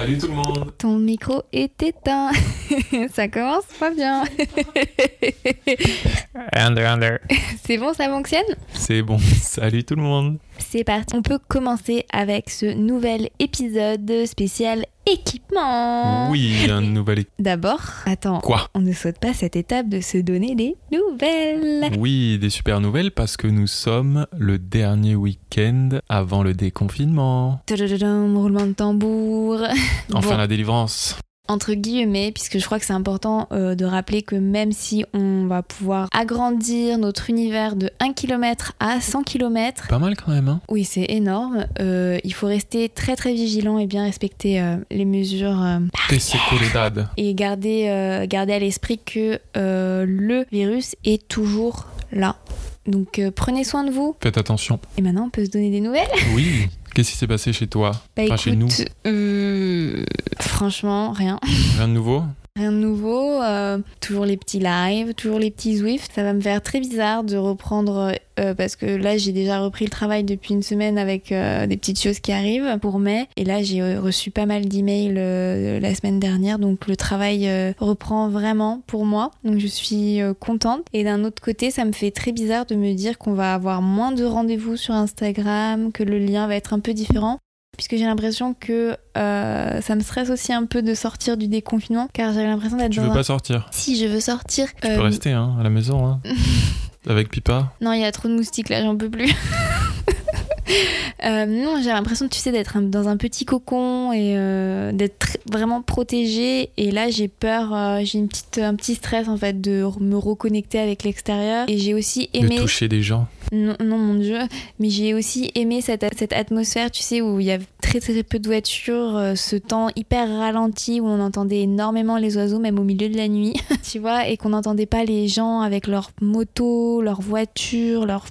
Salut tout le monde Ton micro est éteint. ça commence pas bien. Under, under. C'est bon, ça fonctionne? C'est bon, salut tout le monde C'est parti. On peut commencer avec ce nouvel épisode spécial équipement. Oui, un nouvel... D'abord, attends. Quoi On ne saute pas cette étape de se donner des nouvelles. Oui, des super nouvelles parce que nous sommes le dernier week-end avant le déconfinement. Tadadadam, roulement de tambour. Enfin Bon, la délivrance. Entre guillemets, puisque je crois que c'est important euh, de rappeler que même si on va pouvoir agrandir notre univers de 1 km à 100 km, Pas mal quand même, hein oui, c'est énorme, euh, il faut rester très très vigilant et bien respecter euh, les mesures et garder, garder à l'esprit que le virus est toujours là. Donc prenez soin de vous. Faites attention. Et maintenant, on peut se donner des nouvelles. Oui, qu'est-ce qui s'est passé chez toi? Bah Enfin, chez nous? écoute, euh, franchement, rien. Rien de nouveau? Rien de nouveau, euh, toujours les petits lives, toujours les petits Zwift. Ça va me faire très bizarre de reprendre euh, parce que là j'ai déjà repris le travail depuis une semaine avec euh, des petites choses qui arrivent pour mai. Et là j'ai euh, reçu pas mal d'emails euh, la semaine dernière, donc le travail euh, reprend vraiment pour moi. Donc je suis euh, contente. Et d'un autre côté, ça me fait très bizarre de me dire qu'on va avoir moins de rendez-vous sur Instagram, que le lien va être un peu différent puisque j'ai l'impression que euh, ça me stresse aussi un peu de sortir du déconfinement, car j'avais l'impression d'être Tu dans veux un... pas sortir? Si, je veux sortir. Tu Euh, peux rester hein, à la maison, hein, avec Pipa? Non, il y a trop de moustiques là, j'en peux plus. Euh, non, j'ai l'impression, tu sais, d'être dans un petit cocon et euh, d'être tr- vraiment protégée. Et là, j'ai peur, euh, j'ai une petite, un petit stress en fait de me reconnecter avec l'extérieur. Et j'ai aussi aimé. De toucher des gens. Non, non, mon Dieu. Mais j'ai aussi aimé cette, cette atmosphère, tu sais, où il y a très très peu de voitures, euh, ce temps hyper ralenti où on entendait énormément les oiseaux, même au milieu de la nuit, tu vois, et qu'on n'entendait pas les gens avec leurs motos, leurs voitures, leurs.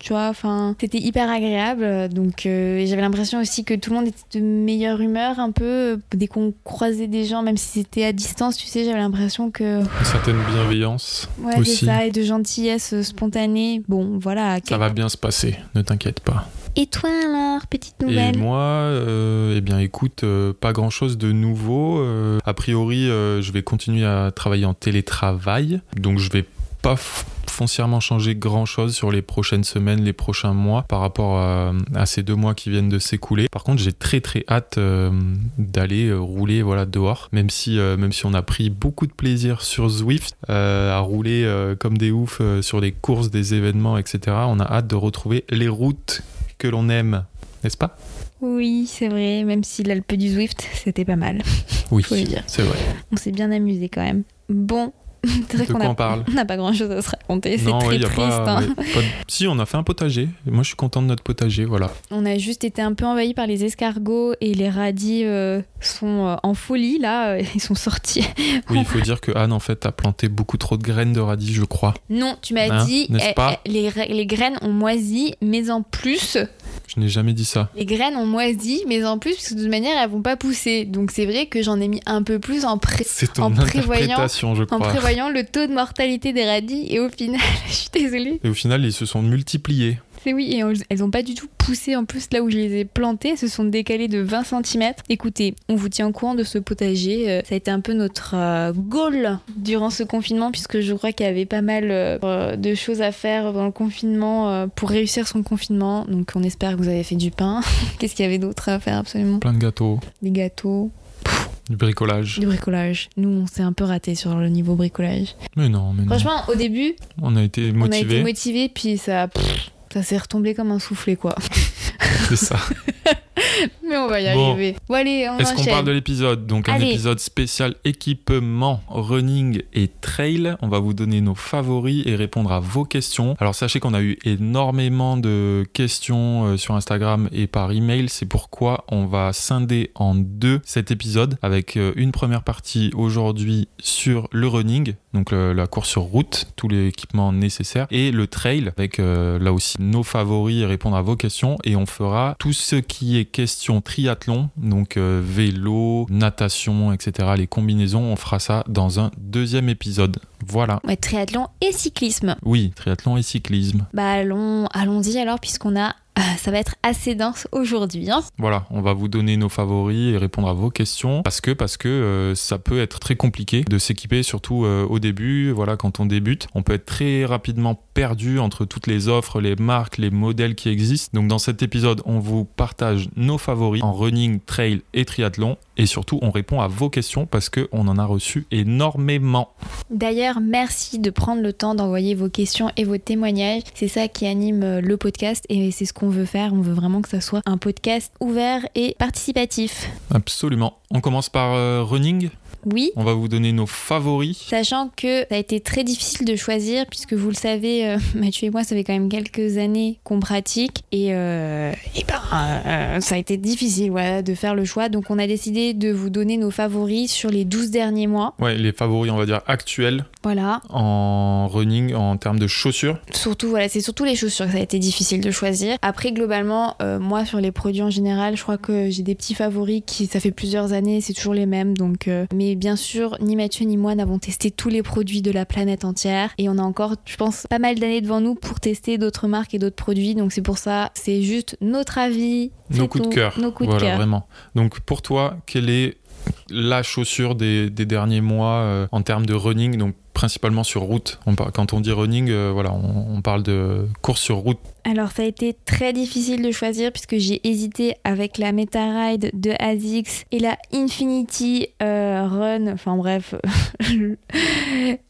Tu vois, enfin, c'était hyper agréable. Donc, euh, j'avais l'impression aussi que tout le monde était de meilleure humeur, un peu. euh, Dès qu'on croisait des gens, même si c'était à distance, tu sais, j'avais l'impression que. Une certaine bienveillance. Ouais, Aussi. c'est ça, et de gentillesse spontanée. Bon, voilà. Ça va bien se passer, ne t'inquiète pas. Et toi alors, petite Et nouvelle? moi, euh, eh bien écoute, euh, pas grand chose de nouveau. Euh, a priori, je vais continuer à travailler en télétravail, donc je vais pas foncièrement changer grand chose sur les prochaines semaines, les prochains mois par rapport à, à ces deux mois qui viennent de s'écouler. Par contre, j'ai très très hâte euh, d'aller rouler voilà dehors, même si euh, même si on a pris beaucoup de plaisir sur Zwift euh, à rouler comme des oufs sur les courses, des événements, etc. On a hâte de retrouver les routes que l'on aime, n'est-ce pas? Oui, c'est vrai, même si l'Alpe du Zwift, c'était pas mal. Oui, c'est vrai. On s'est bien amusé quand même. Bon, c'est vrai De qu'on quoi a, on parle on n'a pas grand chose à se raconter, c'est Non, très ouais, y a triste. pas, hein. mais pas de- Si, on a fait un potager. Moi, je suis content de notre potager, voilà. On a juste été un peu envahi par les escargots et les radis euh, sont euh, en folie là, euh, ils sont sortis. Oui, il faut dire que Anne, en fait, a planté beaucoup trop de graines de radis, je crois. Non, tu m'as Hein, dit, eh, pas eh, les, les graines ont moisi, mais en plus, Je n'ai jamais dit ça. les graines ont moisi, mais en plus, parce que de toute manière, elles vont pas pousser. Donc c'est vrai que j'en ai mis un peu plus en pré C'est ton En prévoyant le taux de mortalité des radis et au final, je suis désolée, Et au final, ils se sont multipliés. C'est oui, et on- elles ont pas du tout poussé en plus là où je les ai plantées, elles se sont décalées de 20 cm. Écoutez, on vous tient au courant de ce potager, euh, ça a été un peu notre euh, goal durant ce confinement puisque je crois qu'il y avait pas mal euh, de choses à faire dans le confinement pour réussir son confinement. Donc on espère que vous avez fait du pain. Qu'est-ce qu'il y avait d'autre à faire absolument? Plein de gâteaux, Des gâteaux, du bricolage. du bricolage. Nous, on s'est un peu raté sur le niveau bricolage. Mais non, mais non. Franchement, au début, On a été On a été motivés. motivés, puis ça, pff, ça s'est retombé comme un soufflet, quoi. C'est ça. Mais on va y Bon. arriver. Bon, allez, on Est-ce qu'on parle de l'épisode Donc un épisode spécial équipement, running et trail. On va vous donner nos favoris et répondre à vos questions. Alors sachez qu'on a eu énormément de questions euh, sur Instagram et par email. C'est pourquoi on va scinder en deux cet épisode avec euh, une première partie aujourd'hui sur le running, donc la course sur route, tout l'équipement nécessaire, et le trail avec euh, là aussi nos favoris et répondre à vos questions. Et on fera tout ce qui est question triathlon, donc euh, vélo, natation, etc. Les combinaisons, on fera ça dans un deuxième épisode. Voilà. Ouais, triathlon et cyclisme. Oui, triathlon et cyclisme. Bah allons, allons-y alors puisqu'on a, ah, ça va être assez dense aujourd'hui. Hein. Voilà, on va vous donner nos favoris et répondre à vos questions parce que parce que euh, ça peut être très compliqué de s'équiper, surtout euh, au début. Voilà, quand on débute, on peut être très rapidement perdu entre toutes les offres, les marques, les modèles qui existent. Donc dans cet épisode, on vous partage nos favoris en running, trail et triathlon et surtout on répond à vos questions parce que on en a reçu énormément. D'ailleurs, merci de prendre le temps d'envoyer vos questions et vos témoignages. C'est ça qui anime euh, le podcast et c'est ce qu'on veut faire. On veut vraiment que ça soit un podcast ouvert et participatif. Absolument. On commence par euh, running? Oui. On va vous donner nos favoris. Sachant que ça a été très difficile de choisir, puisque vous le savez, euh, Mathieu et moi, ça fait quand même quelques années qu'on pratique, et, euh, et ben, euh, ça a été difficile voilà, de faire le choix. Donc on a décidé de vous donner nos favoris sur les 12 derniers mois. Ouais, les favoris, on va dire actuels Voilà. en running en termes de chaussures. Surtout, voilà, c'est surtout les chaussures que ça a été difficile de choisir. Après, globalement, moi, sur les produits en général, je crois que j'ai des petits favoris qui, ça fait plusieurs années, c'est toujours les mêmes. Donc, euh, mais bien sûr, ni Mathieu ni moi n'avons testé tous les produits de la planète entière. Et on a encore, je pense, pas mal d'années devant nous pour tester d'autres marques et d'autres produits. Donc, c'est pour ça, c'est juste notre avis. Nos coups de cœur. Nos coups de Voilà, cœur. vraiment. Donc pour toi, quelle est la chaussure des, des derniers mois euh, en termes de running Donc principalement sur route. On quand on dit running, euh, voilà, on, on parle de course sur route. Alors ça a été très difficile de choisir puisque j'ai hésité avec la Metaride de ASICS et la Infinity euh, Run. Enfin bref,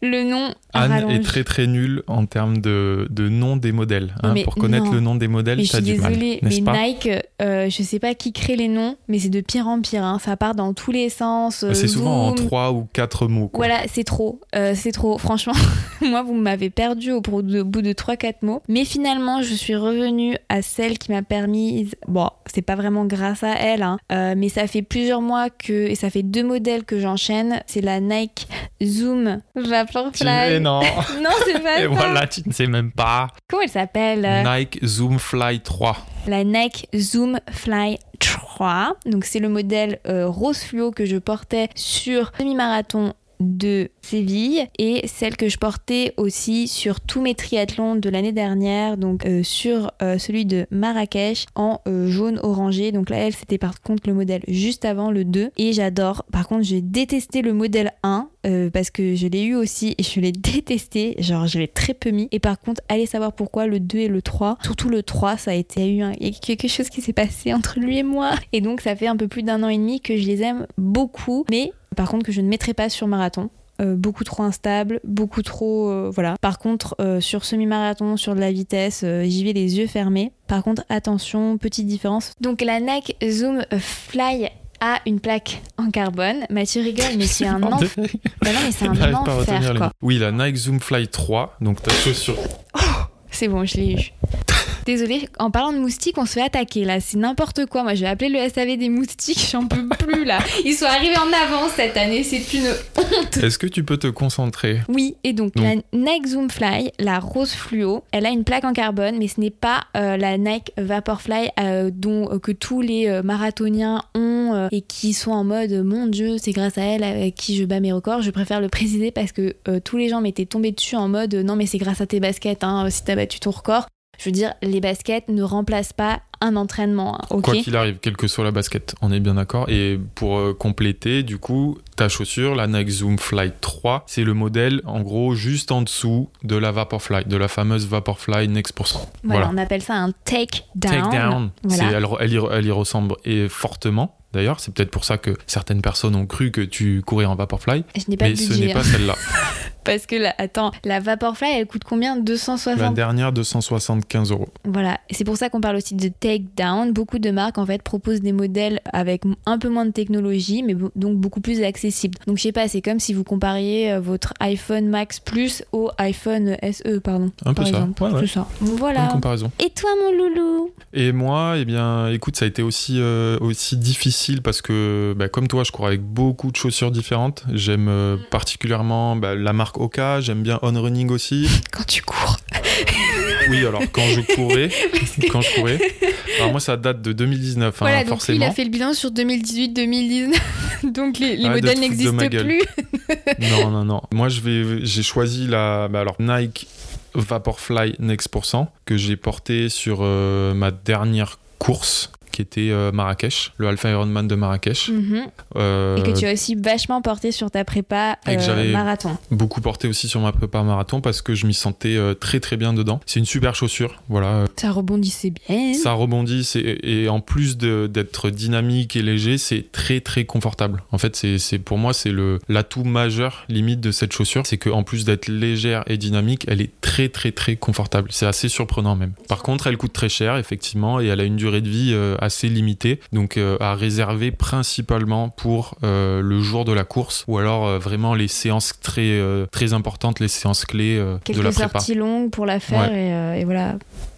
le nom Anne rallonge. est très très nulle en termes de, de nom des modèles. hein. Pour connaître non. le nom des modèles, suis du mal, désolée, mais Nike, euh, je sais pas qui crée les noms, mais c'est de pire en pire. hein. Ça part dans tous les sens. euh, C'est souvent en trois ou quatre mots. quoi. Voilà, c'est trop. Euh, trop. Franchement, moi, vous m'avez perdu au, bout de 3-4 mots. Mais finalement, je suis revenue à celle qui m'a permis. Bon, c'est pas vraiment grâce à elle, hein, euh, mais ça fait plusieurs mois que. Et ça fait deux modèles que j'enchaîne. C'est la Nike Zoom Tu- Vaporfly. non. Non, c'est pas Et ça. voilà, tu ne sais même pas. Comment elle s'appelle euh, Nike Zoom Fly 3. la Nike Zoom Fly 3. Donc c'est le modèle euh, rose fluo que je portais sur semi-marathon de Séville et celle que je portais aussi sur tous mes triathlons de l'année dernière, donc euh, sur euh, celui de Marrakech en euh, jaune orangé. Donc là, elle, c'était par contre le modèle juste avant le 2 et j'adore. Par contre, j'ai détesté le modèle 1 euh, parce que je l'ai eu aussi et je l'ai détesté. Genre, je l'ai très peu mis. Et par contre, allez savoir pourquoi le 2 et le 3. Surtout le 3, ça a été eu un- quelque chose qui s'est passé entre lui et moi. Et donc, ça fait un peu plus d'un an et demi que je les aime beaucoup. Mais par contre, que je ne mettrai pas sur marathon. Euh, beaucoup trop instable, beaucoup trop euh, voilà. Par contre, sur semi-marathon, sur de la vitesse, j'y vais les yeux fermés. Par contre, attention, petite différence. Donc la Nike Zoom Fly a une plaque en carbone. Mathieu rigole, mais c'est un Pardon. enfer. Bah non, mais c'est un à enfer quoi. Oui, la Nike Zoom Fly 3, donc ta chaussure. C'est bon, je l'ai eu. Désolée, en parlant de moustiques, on se fait attaquer là, c'est n'importe quoi. Moi, je vais appeler le SAV des moustiques, j'en peux plus là. Ils sont arrivés en avance cette année, c'est une Est-ce que tu peux te concentrer? Oui, et donc, Donc- la Nike Zoom Fly, la rose fluo, elle a une plaque en carbone, mais ce n'est pas euh, la Nike Vaporfly euh, dont euh, que tous les euh, marathoniens ont euh, et qui sont en mode mon Dieu, c'est grâce à elle avec qui je bats mes records. Je préfère le préciser parce que euh, tous les gens m'étaient tombés dessus en mode non mais c'est grâce à tes baskets hein, si t'as battu ton record. Je veux dire, les baskets ne remplacent pas un entraînement, hein, Quoi qu'il arrive, quelle que soit la basket, on est bien d'accord. Et pour euh, compléter, du coup, ta chaussure, la Nike Zoom Fly 3, c'est le modèle en gros juste en dessous de la Vaporfly, de la fameuse Vaporfly Next%. Voilà, Voilà. on appelle ça un take down. Take down, Voilà. elle, elle y, elle y ressemble et fortement. D'ailleurs, c'est peut-être pour ça que certaines personnes ont cru que tu courais en Vaporfly, Je n'ai pas mais de ce n'est pas celle-là. Parce que là, attends, la Vaporfly, elle coûte combien? 260 La dernière, 275 euros. Voilà, c'est pour ça qu'on parle aussi de take down. Beaucoup de marques en fait proposent des modèles avec un peu moins de technologie, mais donc beaucoup plus accessibles. Donc je sais pas, c'est comme si vous compariez euh, votre iPhone Max Plus au iPhone SE, pardon. Un peu ça. Ouais, ouais. Ça. Voilà. comparaison. Et toi, mon loulou? Et moi, eh bien, écoute, ça a été aussi, euh, aussi difficile parce que, bah, comme toi, je cours avec beaucoup de chaussures différentes. J'aime euh, particulièrement bah, la marque Oka, j'aime bien On Running aussi. Quand tu cours. Oui, alors quand je courais, quand je courais. Alors moi, ça date de 2019, hein, voilà, lui, forcément. il a fait le bilan sur 2018-2019. donc les, de modèles n'existent plus. Non, non, non. Moi, je vais, j'ai choisi la, bah, alors Nike Vaporfly Next Percent que j'ai porté sur euh, ma dernière course qui était euh, Marrakech, le Alpha Ironman de Marrakech. Mhm. Euh, Et que tu as aussi vachement porté sur ta prépa Et que euh, marathon. beaucoup porté aussi sur ma prépa marathon parce que je m'y sentais très très bien dedans. C'est une super chaussure, voilà. Ça rebondissait bien. Ça rebondit et en plus d'être dynamique et léger, c'est très très confortable. En fait, c'est pour moi c'est le l'atout majeur limite de cette chaussure, c'est qu'en plus d'être légère et dynamique, elle est très très très confortable. C'est assez surprenant même. Par contre, elle coûte très cher effectivement et elle a une durée de vie euh, assez limitée, donc euh, à réserver principalement pour euh, le jour de la course ou alors euh, vraiment les séances très très importantes, les séances clés de Quelques la prépa. sorties longues pour la faire Ouais. et, et voilà.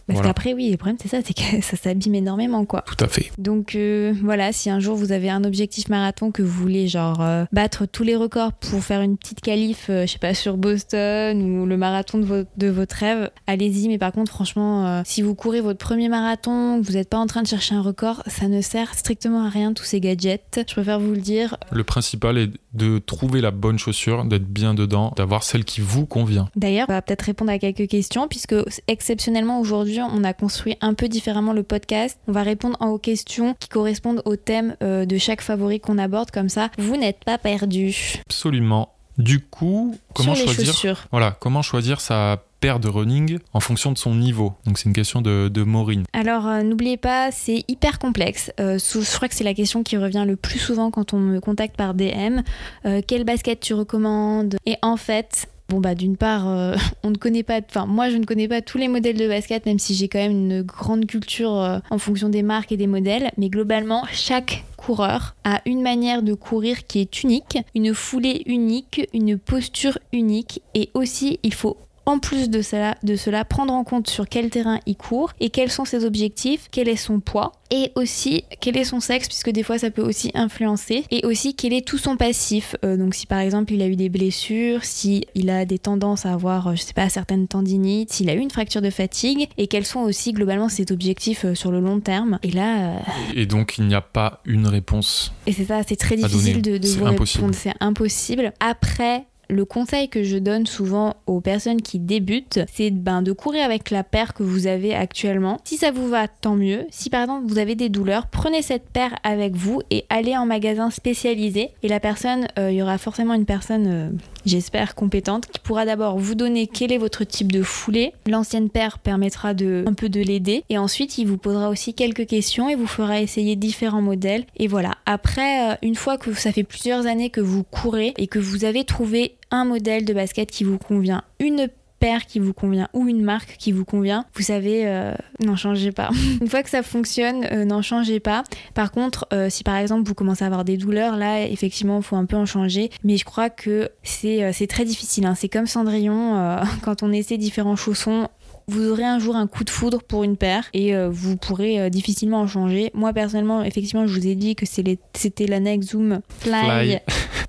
Parce Voilà. qu'après, oui, le problème, c'est ça, c'est que ça s'abîme énormément, quoi. Tout à fait. Donc euh, voilà, si un jour vous avez un objectif marathon que vous voulez genre euh, battre tous les records pour faire une petite qualif, euh, je sais pas, sur Boston ou le marathon de, vo- de votre rêve, allez-y. Mais par contre, franchement, si vous courez votre premier marathon, vous n'êtes pas en train de chercher un record, ça ne sert strictement à rien tous ces gadgets. Je préfère vous le dire. Le principal est de trouver la bonne chaussure, d'être bien dedans, d'avoir celle qui vous convient. D'ailleurs, on va peut-être répondre à quelques questions puisque exceptionnellement aujourd'hui, on a construit un peu différemment le podcast. On va répondre aux questions qui correspondent au thème euh, de chaque favori qu'on aborde comme ça. Vous n'êtes pas perdu Absolument. Du coup, comment sur les choisir chaussures. Voilà, comment choisir sa paire de running en fonction de son niveau. Donc c'est une question de, de Maureen. Alors euh, n'oubliez pas, c'est hyper complexe. Euh, je crois que c'est la question qui revient le plus souvent quand on me contacte par DM. Euh, quelle basket tu recommandes? Et en fait, bon bah d'une part, euh, on ne connaît pas, enfin moi je ne connais pas tous les modèles de basket, même si j'ai quand même une grande culture euh, en fonction des marques et des modèles. Mais globalement, chaque coureur a une manière de courir qui est unique, une foulée unique, une posture unique, et aussi il faut en plus de cela, de cela, prendre en compte sur quel terrain il court et quels sont ses objectifs, quel est son poids et aussi quel est son sexe puisque des fois ça peut aussi influencer et aussi quel est tout son passif. Euh, donc si par exemple il a eu des blessures, si il a des tendances à avoir, euh, je sais pas, certaines tendinites, s'il a eu une fracture de fatigue et quels sont aussi globalement ses objectifs euh, sur le long terme. Et là, euh, Et donc il n'y a pas une réponse. et c'est ça, c'est très difficile donner. de, de vous répondre, c'est impossible. Après, le conseil que je donne souvent aux personnes qui débutent, c'est ben, de courir avec la paire que vous avez actuellement. Si ça vous va, tant mieux. Si par exemple vous avez des douleurs, prenez cette paire avec vous et allez en magasin spécialisé. Et la personne, euh, il y aura forcément une personne, euh, j'espère, compétente, qui pourra d'abord vous donner quel est votre type de foulée. L'ancienne paire permettra de un peu de l'aider. Et ensuite, il vous posera aussi quelques questions et vous fera essayer différents modèles. Et voilà. Après, euh, une fois que ça fait plusieurs années que vous courez et que vous avez trouvé un modèle de basket qui vous convient, une paire qui vous convient ou une marque qui vous convient, vous savez, euh, n'en changez pas. une fois que ça fonctionne, euh, n'en changez pas. Par contre, euh, si par exemple vous commencez à avoir des douleurs, là, effectivement, il faut un peu en changer. Mais je crois que c'est très difficile. hein. C'est comme Cendrillon, quand on essaie différents chaussons, vous aurez un jour un coup de foudre pour une paire et vous pourrez difficilement en changer. Moi personnellement, effectivement, je vous ai dit que c'était la Nike Zoom. Fly.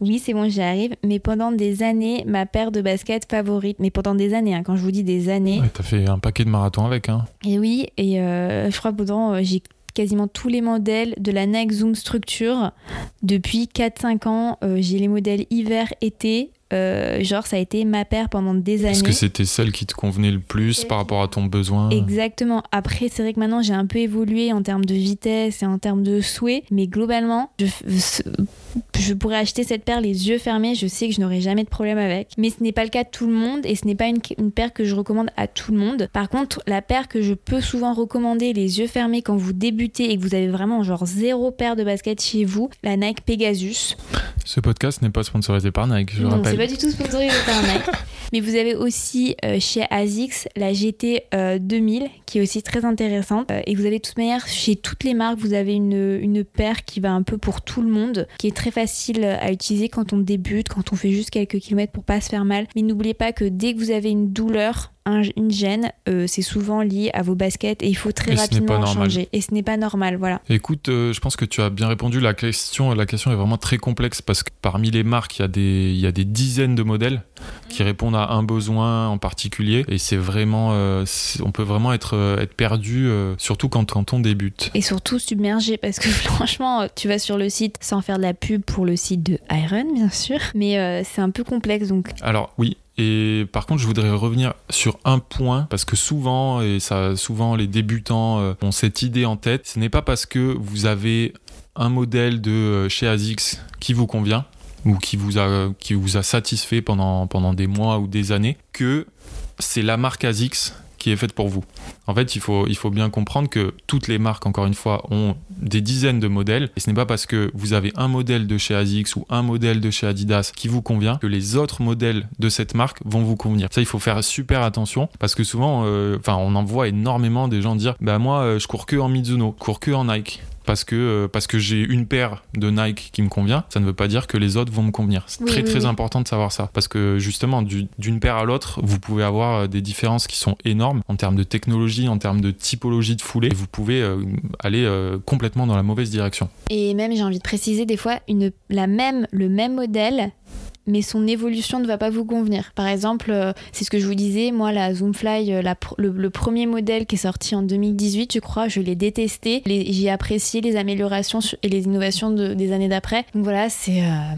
Oui, c'est bon, j'y arrive. Mais pendant des années, ma paire de baskets favorite, mais pendant des années, hein, quand je vous dis des années, Ouais, T'as fait un paquet de marathons avec, hein. et oui, et euh, je crois que pendant, euh, j'ai quasiment tous les modèles de la Nike Zoom Structure. Depuis 4-5 ans, euh, j'ai les modèles hiver-été. Euh, genre, ça a été ma paire pendant des années. Est-ce que c'était celle qui te convenait le plus par rapport à ton besoin Exactement. Après, c'est vrai que maintenant j'ai un peu évolué en termes de vitesse et en termes de souhait, mais globalement, je, je pourrais acheter cette paire les yeux fermés. Je sais que je n'aurai jamais de problème avec, mais ce n'est pas le cas de tout le monde et ce n'est pas une, une paire que je recommande à tout le monde. Par contre, la paire que je peux souvent recommander les yeux fermés quand vous débutez et que vous avez vraiment genre zéro paire de basket chez vous, la Nike Pegasus. Ce podcast n'est pas sponsorisé par Nike, je non, rappelle. Pas du tout sponsorisé par Nike. Mais vous avez aussi euh, chez ASICS la GT 2000 euh, qui est aussi très intéressante. Euh, et vous avez de toute manière chez toutes les marques, vous avez une, une paire qui va un peu pour tout le monde, qui est très facile à utiliser quand on débute, quand on fait juste quelques kilomètres pour pas se faire mal. Mais n'oubliez pas que dès que vous avez une douleur, une gêne, c'est souvent lié à vos baskets et il faut très rapidement changer. Et ce n'est pas normal, voilà. Écoute, je pense que tu as bien répondu. La question, la question est vraiment très complexe parce que parmi les marques, il y a des, il y a des dizaines de modèles qui répondent à un besoin en particulier. Et c'est vraiment, euh, on peut vraiment être, euh, être perdu, euh, surtout quand, quand on débute. Et surtout submergé, parce que franchement, tu vas sur le site sans faire de la pub pour le site de Iron, bien sûr, mais c'est un peu complexe donc. Alors oui, et par contre, je voudrais revenir sur un point parce que souvent, et ça, souvent les débutants ont cette idée en tête. Ce n'est pas parce que vous avez un modèle de chez ASICS qui vous convient ou qui vous a, qui vous a satisfait pendant, pendant des mois ou des années, que c'est la marque ASICS est faite pour vous. En fait, il faut, il faut bien comprendre que toutes les marques, encore une fois, ont des dizaines de modèles. Et ce n'est pas parce que vous avez un modèle de chez ASICS ou un modèle de chez Adidas qui vous convient que les autres modèles de cette marque vont vous convenir. Ça, il faut faire super attention parce que souvent, euh, enfin, on en voit énormément des gens dire Bah, moi, euh, je cours que en Mizuno, cours que en Nike parce que, euh, parce que j'ai une paire de Nike qui me convient, ça ne veut pas dire que les autres vont me convenir. C'est très très important de savoir ça. Parce que justement, d'une paire à l'autre, vous pouvez avoir euh, des différences qui sont énormes en termes de technologie, en termes de typologie de foulée. Et vous pouvez euh, aller complètement dans la mauvaise direction. Et même, j'ai envie de préciser, des fois, une, la même, le même modèle mais son évolution ne va pas vous convenir. Par exemple, euh, c'est ce que je vous disais, moi la Zoomfly, euh, le, premier modèle qui est sorti en 2018, je crois, je l'ai détesté. J'ai apprécié les améliorations et les innovations des années d'après. Donc voilà, c'est... Euh,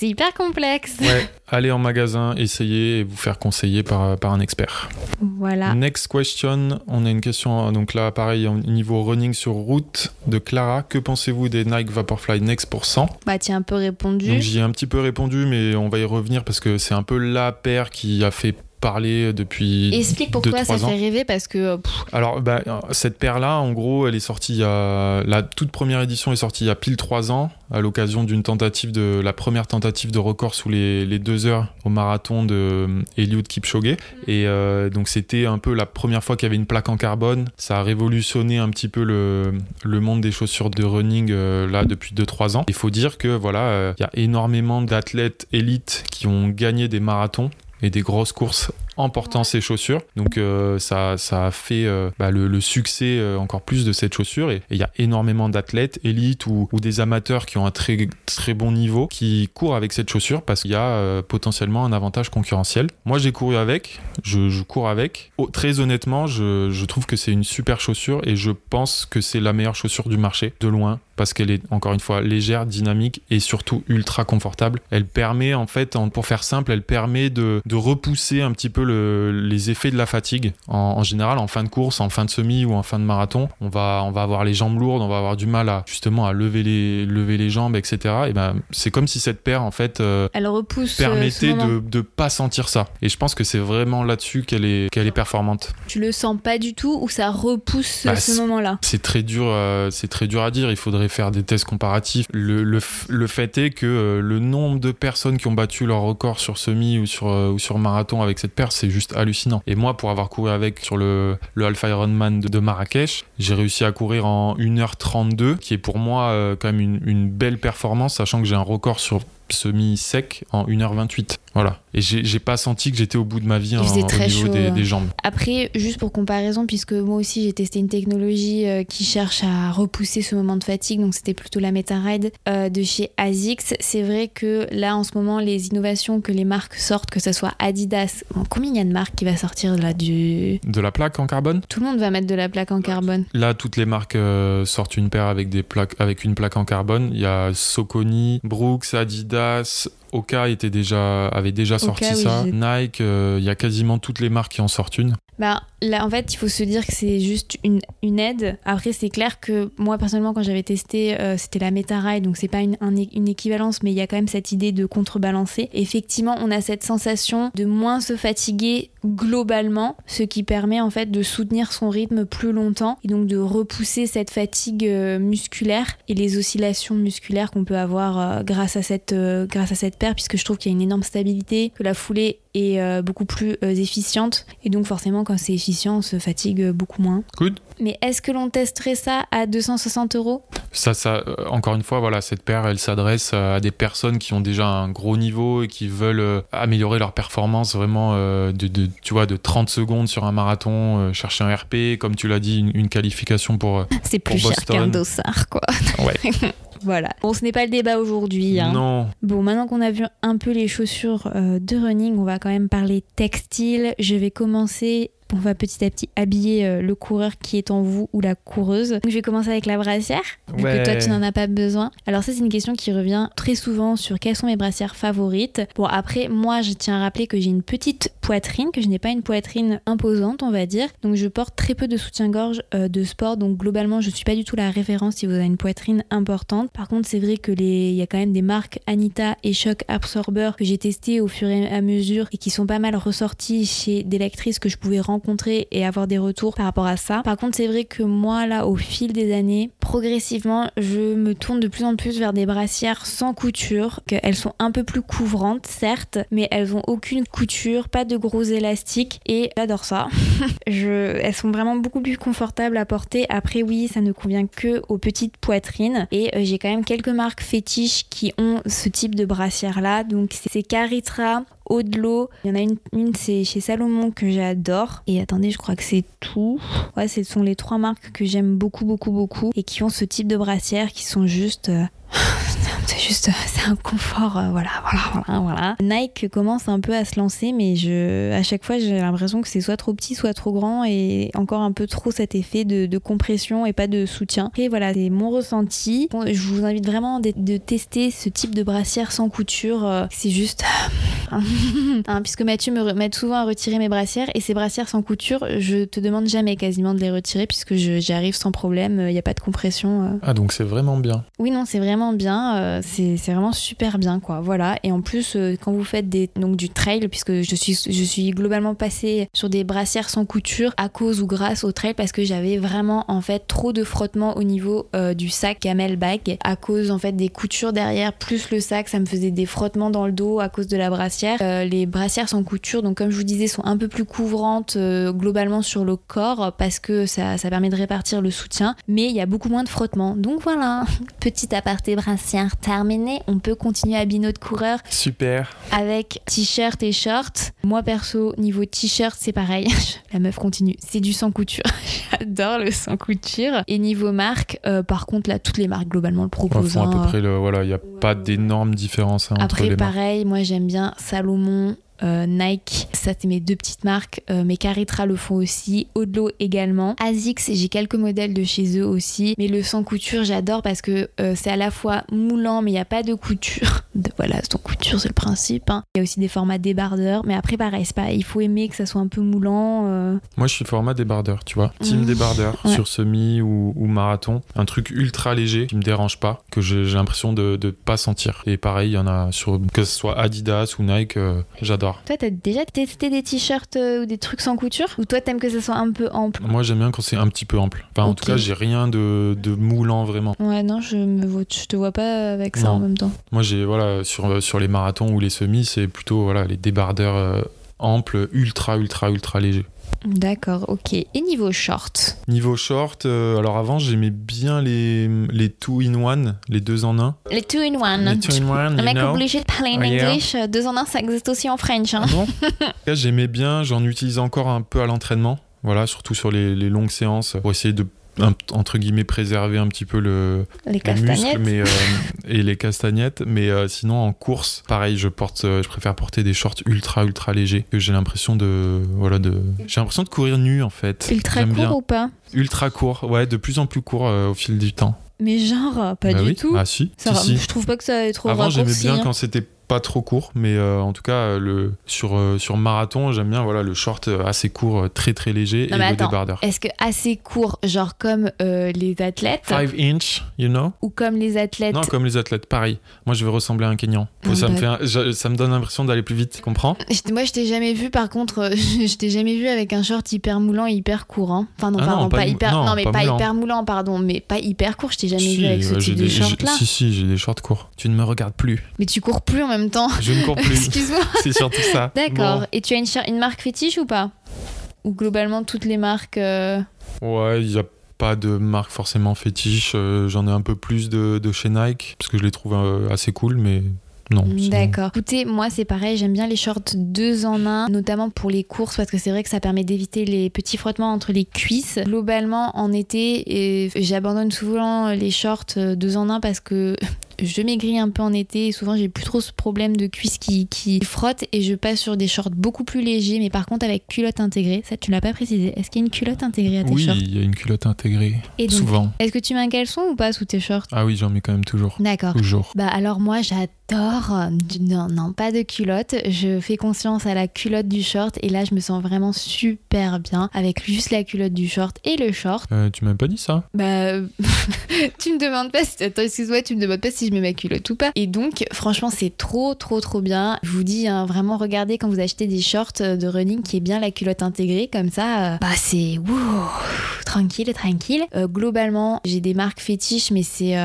c'est hyper complexe. Ouais, allez en magasin, essayez et vous faire conseiller par, par un expert. Voilà. Next question. On a une question, donc là, pareil, au niveau running sur route de Clara. Que pensez-vous des Nike Vaporfly Next pour 100 Bah, tu as un peu répondu. J'y ai un petit peu répondu, mais on va y revenir parce que c'est un peu la paire qui a fait parler depuis. Explique pourquoi ça fait rêver parce que. Euh, Alors, bah, cette paire-là, en gros, elle est sortie il y a. La toute première édition est sortie il y a pile 3 ans, à l'occasion d'une tentative de. La première tentative de record sous les, les deux heures au marathon de euh, Eliud Kipchoge. Mm. Et euh, donc, c'était un peu la première fois qu'il y avait une plaque en carbone. Ça a révolutionné un petit peu le, le monde des chaussures de running là depuis 2-3 ans. Il faut dire que voilà, il y a énormément d'athlètes élites qui ont gagné des marathons et des grosses courses en portant ces chaussures. Donc euh, ça, ça a fait euh, bah, le, succès euh, encore plus de cette chaussure. Et il y a énormément d'athlètes, élites ou, des amateurs qui ont un très, très bon niveau qui courent avec cette chaussure parce qu'il y a potentiellement un avantage concurrentiel. Moi j'ai couru avec, je, cours avec. Oh, très honnêtement, je, je trouve que c'est une super chaussure et je pense que c'est la meilleure chaussure du marché, de loin parce qu'elle est encore une fois légère, dynamique et surtout ultra confortable. Elle permet en fait, pour faire simple, elle permet de, de repousser un petit peu le, les effets de la fatigue. En, général, en fin de course, en fin de semi ou en fin de marathon, on va, on va avoir les jambes lourdes, on va avoir du mal à justement à lever les, lever les jambes, etc. Et ben c'est comme si cette paire en fait, euh, elle repousse euh, permettait de de pas sentir ça. Et je pense que c'est vraiment là-dessus qu'elle est qu'elle est performante. Tu le sens pas du tout ou ça repousse bah, ce moment-là? C'est très dur, euh, c'est très dur à dire. Il faudrait faire des tests comparatifs. Le, le, fait est que euh, le nombre de personnes qui ont battu leur record sur semi ou sur, euh, ou sur marathon avec cette paire, c'est juste hallucinant. Et moi, pour avoir couru avec sur le, le Alpha Ironman de, Marrakech, j'ai réussi à courir en 1h32, qui est pour moi euh, quand même une, une belle performance, sachant que j'ai un record sur semi-sec en 1h28. Voilà. Et j'ai pas senti que j'étais au bout de ma vie en, au niveau des, jambes. Après, juste pour comparaison, puisque moi aussi j'ai testé une technologie euh, qui cherche à repousser ce moment de fatigue, donc c'était plutôt la MetaRide euh, de chez ASICS. C'est vrai que là en ce moment, les innovations que les marques sortent, que ce soit Adidas, combien il y a de marques qui va sortir là du. De la plaque en carbone? Tout le monde va mettre de la plaque en carbone. Là, toutes les marques euh, sortent une paire avec, des plaques, avec une plaque en carbone. Il y a Soconi, Brooks, Adidas, Oka était déjà, avait déjà sorti ça. Nike, euh, il y a quasiment toutes les marques qui en sortent une. Bah, là, en fait, il faut se dire que c'est juste une, aide. Après, c'est clair que moi, personnellement, quand j'avais testé, euh, c'était la MetaRide, donc c'est pas une, un- une équivalence, mais il y a quand même cette idée de contrebalancer. Effectivement, on a cette sensation de moins se fatiguer globalement, ce qui permet en fait de soutenir son rythme plus longtemps et donc de repousser cette fatigue euh, musculaire et les oscillations musculaires qu'on peut avoir euh, grâce à cette grâce à cette paire, puisque je trouve qu'il y a une énorme stabilité, que la foulée est beaucoup plus efficiente et donc forcément quand c'est efficient on se fatigue euh, beaucoup moins. Good. Mais est-ce que l'on testerait ça à 260 euros? Ça, ça, euh, encore une fois, voilà, cette paire, elle s'adresse à des personnes qui ont déjà un gros niveau et qui veulent euh, améliorer leur performance vraiment euh, de, de- tu vois, de 30 secondes sur un marathon, euh, chercher un RP, comme tu l'as dit, une, une qualification pour. euh, C'est plus Pour cher qu'un dossard quoi. ouais. Voilà. Bon ce n'est pas le débat aujourd'hui. hein. Non. Bon, maintenant qu'on a vu un peu les chaussures euh, de running, on va quand même parler textile. Je vais commencer. On va petit à petit habiller euh, le coureur qui est en vous ou la coureuse. Donc, je vais commencer avec la brassière, vu que toi tu n'en as pas besoin. Alors ça c'est une question qui revient très souvent sur quelles sont mes brassières favorites. Bon après moi je tiens à rappeler que j'ai une petite poitrine, que je n'ai pas une poitrine imposante on va dire. Donc je porte très peu de soutien-gorge euh, de sport, donc globalement je suis pas du tout la référence si vous avez une poitrine importante. Par contre c'est vrai que les, il y a quand même des marques Anita et Shock Absorber que j'ai testé au fur et à mesure et qui sont pas mal ressorties chez des lectrices que je pouvais rencontrer et avoir des retours par rapport à ça. Par contre c'est vrai que moi là au fil des années, progressivement je me tourne de plus en plus vers des brassières sans couture, qu'elles sont un peu plus couvrantes certes, mais elles ont aucune couture, pas de gros élastiques et j'adore ça. Je, elles sont vraiment beaucoup plus confortables à porter. Après, oui, ça ne convient que aux petites poitrines. Et euh, j'ai quand même quelques marques fétiches qui ont ce type de brassière-là. Donc, c'est c'est Caritra, De l'eau. Il y en a une, c'est chez Salomon que j'adore. Et attendez, je crois que c'est tout. Ouais, ce sont les trois marques que j'aime beaucoup, beaucoup, beaucoup. Et qui ont ce type de brassière qui sont juste. euh, c'est juste, c'est un confort, euh, voilà, voilà, voilà, voilà. Nike commence un peu à se lancer, mais je, à chaque fois, j'ai l'impression que c'est soit trop petit, soit trop grand, et encore un peu trop cet effet de, compression et pas de soutien. Et voilà, c'est mon ressenti. Je vous invite vraiment de, de tester ce type de brassière sans couture. euh, C'est juste, Hein, puisque Mathieu m'aide souvent à retirer mes brassières, et ces brassières sans couture, je te demande jamais quasiment de les retirer, puisque j'y arrive sans problème. Il n'y a pas de compression. euh. Ah, donc c'est vraiment bien. Oui, non, c'est vraiment bien. euh, c'est vraiment super bien, quoi. Voilà. Et en plus, euh, quand vous faites des, donc, du trail, puisque je suis, je suis globalement passée sur des brassières sans couture à cause ou grâce au trail, parce que j'avais vraiment, en fait, trop de frottement au niveau euh, du sac camelback, à cause, en fait, des coutures derrière, plus le sac, ça me faisait des frottements dans le dos à cause de la brassière. Euh, les brassières sans couture, donc comme je vous disais, sont un peu plus couvrantes euh, globalement sur le corps, parce que ça, ça permet de répartir le soutien, mais il y a beaucoup moins de frottement. Donc voilà, petit aparté brassière terminé, on peut continuer à habiller notre coureur Super. avec t-shirt et short. Moi perso, niveau t-shirt, c'est pareil. La meuf continue, c'est du sans couture. J'adore le sans couture. Et niveau marque, euh, par contre là, toutes les marques globalement le Ouais, proposent. font à peu près le. Voilà, il n'y a pas d'énorme différence hein, entre Après, les marques. pareil, moi j'aime bien Salomon. Euh, Nike, ça c'est mes deux petites marques, euh, mais Caritra le font aussi, Odlo également. Asics, j'ai quelques modèles de chez eux aussi, mais le sans couture j'adore parce que euh, c'est à la fois moulant mais il n'y a pas de couture. Voilà, sans couture c'est le principe. hein. Il y a aussi des formats débardeurs, mais après pareil, c'est pas, il faut aimer que ça soit un peu moulant. euh. Moi, je suis format débardeur, tu vois. Team Mmh. débardeur Ouais. sur semi ou, ou marathon. Un truc ultra léger qui me dérange pas, que j'ai l'impression de ne pas sentir. Et pareil, il y en a sur que ce soit Adidas ou Nike, euh, j'adore. Toi, t'as déjà testé des t-shirts euh, ou des trucs sans couture? Ou toi, t'aimes que ça soit un peu ample? Moi, j'aime bien quand c'est un petit peu ample. Enfin, en tout cas, j'ai rien de, de moulant vraiment. Ouais, non, je, me vois, je te vois pas avec ça Non. en même temps. Moi, j'ai voilà sur euh, sur les marathons ou les semis, c'est plutôt voilà les débardeurs euh, amples, ultra ultra ultra légers. D'accord, ok. Et niveau short Niveau short, euh, alors avant j'aimais bien les les two in one, les deux en un. Les two in one. Les two in one, Le mec know. obligé de parler en Oh, yeah. English, euh, deux en un, ça existe aussi en French. Hein. Ah bon En tout cas, j'aimais bien, j'en utilise encore un peu à l'entraînement. Voilà, surtout sur les, les longues séances pour essayer de un- entre guillemets préserver un petit peu le, Les castagnettes. muscles mais, euh, et les castagnettes mais euh, sinon en course pareil je porte euh, je préfère porter des shorts ultra ultra légers que j'ai l'impression de voilà de j'ai l'impression de courir nu en fait Ultra court bien. ou pas? Ultra court ouais de plus en plus court au fil du temps Mais genre, pas Bah du oui. tout. ah si Ça si, ra- si. Je trouve pas que ça est trop avant j'aimais bien hein. quand c'était pas trop court, mais euh, en tout cas, euh, le, sur, euh, sur marathon, j'aime bien voilà, le short assez court, très très léger Non, et mais le débardeur. Est-ce que assez court, genre comme euh, les athlètes 5 inch, you know? Ou comme les athlètes Non, comme les athlètes, pareil. Moi, je vais ressembler à un Kenyan. Ah, ça, me bah. fait un- je- ça me donne l'impression d'aller plus vite, tu comprends? Moi, je t'ai jamais vu, par contre, je t'ai jamais vu avec un short hyper moulant et hyper court. hein. Enfin, non, Ah non, pas hyper. non, Non, mais pas hyper moulant, pardon, mais pas hyper court. Je t'ai jamais Si, vu avec ce type de j'ai- short-là. Si, si, j'ai des shorts courts. Tu ne me regardes plus. Mais tu cours plus en même temps. Je ne cours plus. Excuse-moi. C'est surtout ça. D'accord. Bon. Et tu as une, marque fétiche ou pas? Ou globalement, toutes les marques. euh, Ouais, il n'y a pas de marque forcément fétiche. Euh, J'en ai un peu plus de, de chez Nike, parce que je les trouve euh, assez cool, mais non. D'accord. Écoutez, moi c'est pareil, j'aime bien les shorts deux en un, notamment pour les courses parce que c'est vrai que ça permet d'éviter les petits frottements entre les cuisses. Globalement, en été, j'abandonne souvent les shorts deux en un parce que je maigris un peu en été et souvent j'ai plus trop ce problème de cuisses qui, qui frottent et je passe sur des shorts beaucoup plus légers, mais par contre avec culotte intégrée. Ça, tu l'as pas précisé. Est-ce qu'il y a une culotte intégrée à tes Oui, shorts il y a une culotte intégrée. Et donc, Souvent. Est-ce que tu mets un caleçon ou pas sous tes shorts? Ah oui, j'en mets quand même toujours. D'accord. Toujours. Bah alors moi j'adore, euh, non, non pas de culotte, je fais confiance à la culotte du short et là je me sens vraiment super bien avec juste la culotte du short et le short. Euh, tu m'as pas dit ça Bah tu me demandes pas, si... attends excuse-moi, tu me demandes pas si je mets ma culotte ou pas. Et donc franchement c'est trop trop trop bien. Je vous dis hein, vraiment regardez quand vous achetez des shorts euh, de running qui est bien la culotte intégrée comme ça, euh, bah c'est tranquille tranquille. Euh, globalement j'ai des marques fétiches mais c'est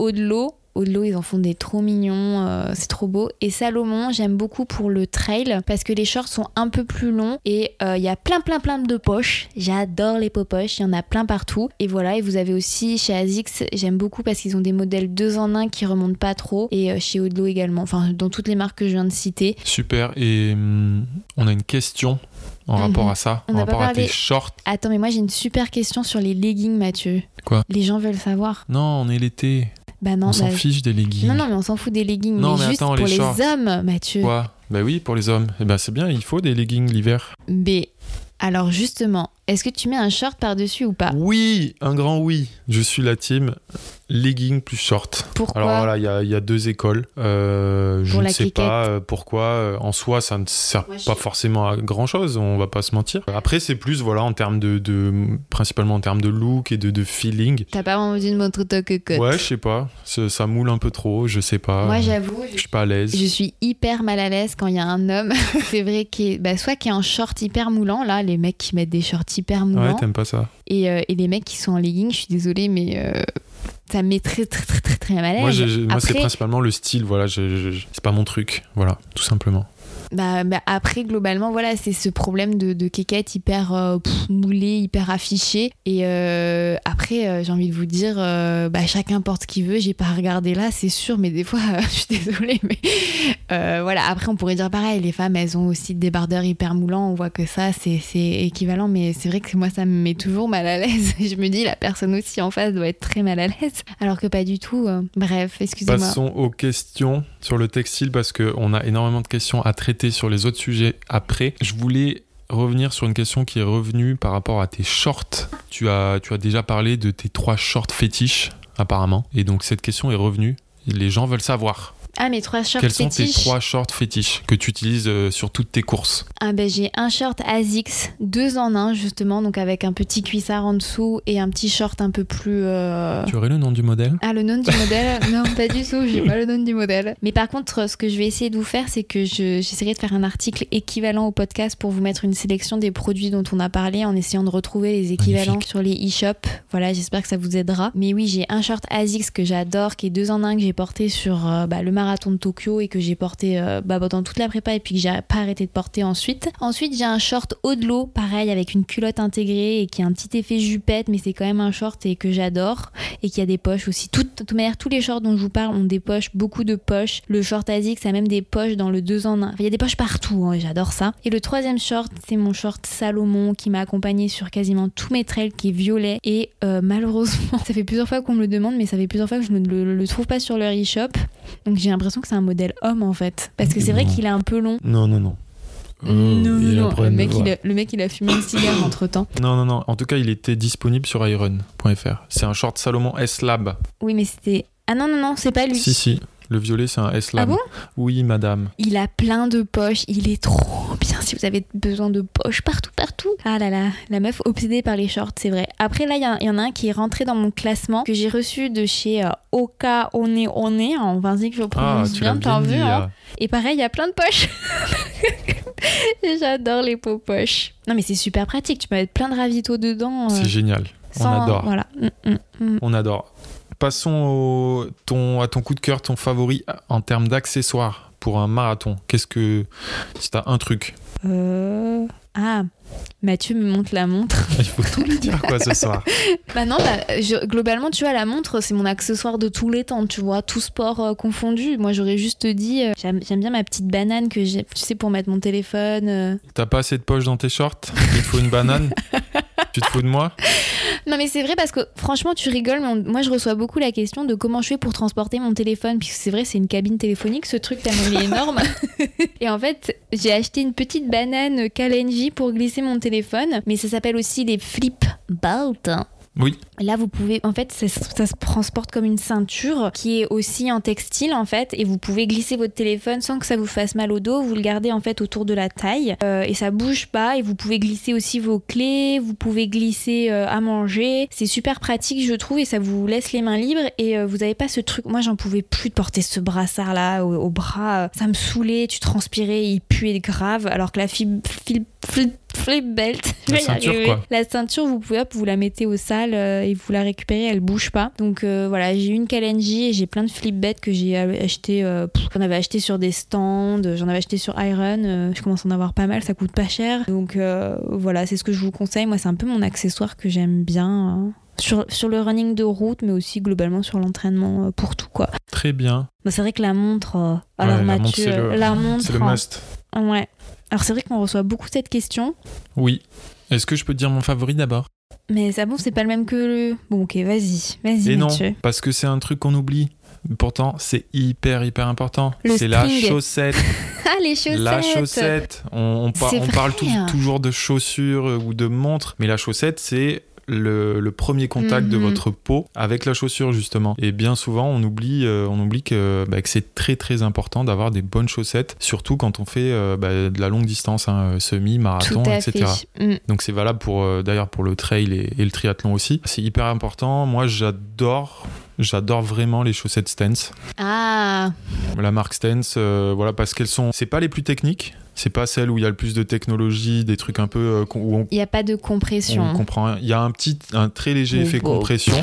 Asics, Odlo. Odlo, ils en font des trop mignons, euh, c'est trop beau. Et Salomon, j'aime beaucoup pour le trail parce que les shorts sont un peu plus longs et euh, il y a plein plein plein de poches. J'adore les poches, il y en a plein partout. Et voilà, et vous avez aussi chez Asics, j'aime beaucoup parce qu'ils ont des modèles 2 en 1 qui remontent pas trop. Et euh, chez Odlo également, enfin dans toutes les marques que je viens de citer. Super. Et hum, on a une question en Mhm. rapport à ça, On en rapport à tes shorts. Attends, mais moi j'ai une super question sur les leggings, Mathieu. Quoi? Les gens veulent savoir. Non, on est l'été. Bah non, on s'en bah, fiche des leggings. non, non, mais on s'en fout des leggings. Non, mais, mais juste attends, pour les hommes, Mathieu. Quoi? Bah oui, pour les hommes. Eh ben c'est bien, il faut des leggings l'hiver. Mais alors justement, est-ce que tu mets un short par-dessus ou pas Oui, un grand oui. Je suis la team legging plus short. Pourquoi Alors voilà, il y a- il y, a deux écoles. Euh, je ne sais cliquette. pas euh, pourquoi. Euh, En soi, ça ne sert Moi, je- pas forcément à grand chose. On va pas se mentir. Après, c'est plus voilà en termes de, de- principalement en termes de look et de, de feeling. T'as pas envie de montrer ta cocotte Ouais, je sais pas. Ça, ça moule un peu trop. Je sais pas. Moi j'avoue, je suis pas à l'aise. je suis hyper mal à l'aise quand il y a un homme, c'est vrai, qui est, bah, soit qui est en short hyper moulant, là, les mecs qui mettent des shorts hyper Ouais, t'aimes pas ça. et, euh, et les mecs qui sont en legging, je suis désolée, mais euh, ça me met très très très très très mal à l'aise. Moi, c'est principalement le style. Voilà, c'est pas mon truc. Voilà, tout simplement. Bah, bah, après, globalement, voilà, c'est ce problème de, de hyper euh, pff, moulé, hyper affiché. Et euh, après, euh, j'ai envie de vous dire, euh, bah, chacun porte ce qu'il veut. J'ai pas regardé là, c'est sûr, mais des fois, je suis désolée. Mais voilà, après, on pourrait dire pareil, les femmes, elles ont aussi des débardeurs hyper moulants. On voit que ça, c'est équivalent. Mais c'est vrai que moi, ça me met toujours mal à l'aise. Je me dis, la personne aussi en face doit être très mal à l'aise. Alors que pas du tout. Bref, excusez-moi. Passons aux questions sur le textile parce qu'on a énormément de questions à traiter sur les autres sujets après. Je voulais revenir sur une question qui est revenue par rapport à tes shorts. Tu as, tu as déjà parlé de tes trois shorts fétiches apparemment. Et donc cette question est revenue. Les gens veulent savoir Ah, mes trois shorts quels sont fétiches. tes trois shorts fétiches que tu utilises euh, sur toutes tes courses? Ah ben j'ai un short Asics, deux en un justement, donc avec un petit cuissard en dessous et un petit short un peu plus... euh, Tu aurais le nom du modèle? Ah le nom du modèle? Non pas du tout, j'ai pas le nom du modèle. Mais par contre ce que je vais essayer de vous faire c'est que je- j'essaierai de faire un article équivalent au podcast pour vous mettre une sélection des produits dont on a parlé en essayant de retrouver les équivalents Magnifique. sur les e-shops. Voilà j'espère que ça vous aidera. Mais oui j'ai un short Asics que j'adore qui est deux en un que j'ai porté sur euh, bah, le marathon de Tokyo et que j'ai porté euh, bah, pendant toute la prépa et puis que j'ai pas arrêté de porter ensuite. Ensuite j'ai un short haut de l'eau pareil avec une culotte intégrée et qui a un petit effet jupette mais c'est quand même un short et que j'adore et qui a des poches aussi. De toute manière, tous les shorts dont je vous parle ont des poches, beaucoup de poches. Le short Asics a même des poches dans le 2 en 1. Enfin, il y a des poches partout, hein, j'adore ça. Et le troisième short, c'est mon short Salomon qui m'a accompagné sur quasiment tous mes trails, qui est violet. Et euh, malheureusement, ça fait plusieurs fois qu'on me le demande, mais ça fait plusieurs fois que je ne le trouve pas sur leur e-shop. Donc j'ai l'impression que c'est un modèle homme en fait. Parce que c'est vrai qu'il est un peu long. Non, non, non. non, non. Le mec, il a, le mec, il a fumé un cigare entre temps. Non, non, non. En tout cas, il était disponible sur iron.fr. C'est un short Salomon S Lab. Oui, mais c'était. Ah non, non, non, c'est pas lui. Si, si. Le violet, c'est un S-Lam. Ah bon? Oui, madame. Il a plein de poches, il est trop bien si vous avez besoin de poches partout, partout. Ah là là, la meuf obsédée par les shorts, c'est vrai. Après là, il y, y en a un qui est rentré dans mon classement que j'ai reçu de chez euh, Oka One One, on va dire que je le Ah, prononce tu l'as bien, vu. dit. hein ah. Et pareil, il y a plein de poches. J'adore les peaux poches. Non mais c'est super pratique, tu peux mettre plein de ravitaux dedans. euh, C'est génial. On sans- adore. Voilà. Mm, mm, mm. On adore. Passons au- ton, à ton coup de cœur, ton favori en termes d'accessoires pour un marathon. Qu'est-ce que. Si t'as un truc, Euh, Ah, Mathieu me montre la montre. il faut tout lui dire quoi ce soir. Bah non, bah, je- globalement, tu vois, la montre, c'est mon accessoire de tous les temps, tu vois, tout sport euh, confondu. Moi, j'aurais juste dit, euh, j'aime bien ma petite banane que j'ai, tu sais, pour mettre mon téléphone. euh. T'as pas assez de poches dans tes shorts? Il faut une banane? Tu te fous de moi Non, mais c'est vrai parce que franchement, tu rigoles, mais on- moi, je reçois beaucoup la question de comment je fais pour transporter mon téléphone, puisque c'est vrai, c'est une cabine téléphonique, ce truc tellement il est énorme. Et en fait, j'ai acheté une petite banane Kalenji pour glisser mon téléphone, mais ça s'appelle aussi les flip bolt. Oui. Là, vous pouvez, en fait, ça, se- transporte comme une ceinture qui est aussi en textile, en fait, et vous pouvez glisser votre téléphone sans que ça vous fasse mal au dos. Vous le gardez, en fait, autour de la taille, euh, et ça bouge pas, et vous pouvez glisser aussi vos clés, vous pouvez glisser euh, à manger. C'est super pratique, je trouve, et ça vous laisse les mains libres, et euh, vous avez pas ce truc. Moi, j'en pouvais plus de porter ce brassard-là au, au bras. Ça me saoulait, tu transpirais, il puait grave, alors que la fib- flip, flip, flip belt, La ceinture, quoi. La ceinture, vous pouvez, hop, vous la mettez au sale euh, et vous la récupérez, elle bouge pas. Donc euh, voilà, j'ai une Kalenji et j'ai plein de flip bets que j'ai acheté. Euh, j'en avais acheté sur des stands, j'en avais acheté sur Iron. euh, je commence à en avoir pas mal, ça coûte pas cher. Donc voilà, c'est ce que je vous conseille. Moi, c'est un peu mon accessoire que j'aime bien. euh, Sur, sur le running de route, mais aussi globalement sur l'entraînement pour tout quoi. Très bien. Bah, c'est vrai que la montre, alors Ouais, Mathieu, le- la montre, C'est le hein, must. ouais. Alors c'est vrai qu'on reçoit beaucoup cette question. Oui. Est-ce que je peux te dire mon favori d'abord? Mais ça bon, c'est pas le même que le. Bon, ok, vas-y, vas-y, Et non, parce que c'est un truc qu'on oublie. Pourtant, c'est hyper, hyper important. C'est la chaussette. Ah, les chaussettes La chaussette. On, on par- C'est on parle tout- toujours de chaussures ou de montres, mais la chaussette, c'est le, le premier contact de Mhm. votre peau avec la chaussure, justement. Et bien souvent, on oublie, euh, on oublie que, bah, que c'est très, très important d'avoir des bonnes chaussettes, surtout quand on fait euh, bah, de la longue distance, hein, semi, marathon, etc. Donc c'est valable pour euh, d'ailleurs pour le trail et, et le triathlon aussi. C'est hyper important. Moi j'adore j'adore vraiment les chaussettes Stance. Ah, La marque Stance euh, voilà parce qu'elles sont c'est pas les plus techniques, c'est pas celles où il y a le plus de technologie, des trucs un peu euh, où on, il n'y a pas de compression. on comprend. Il y a un petit un très léger Oh, effet wow. compression.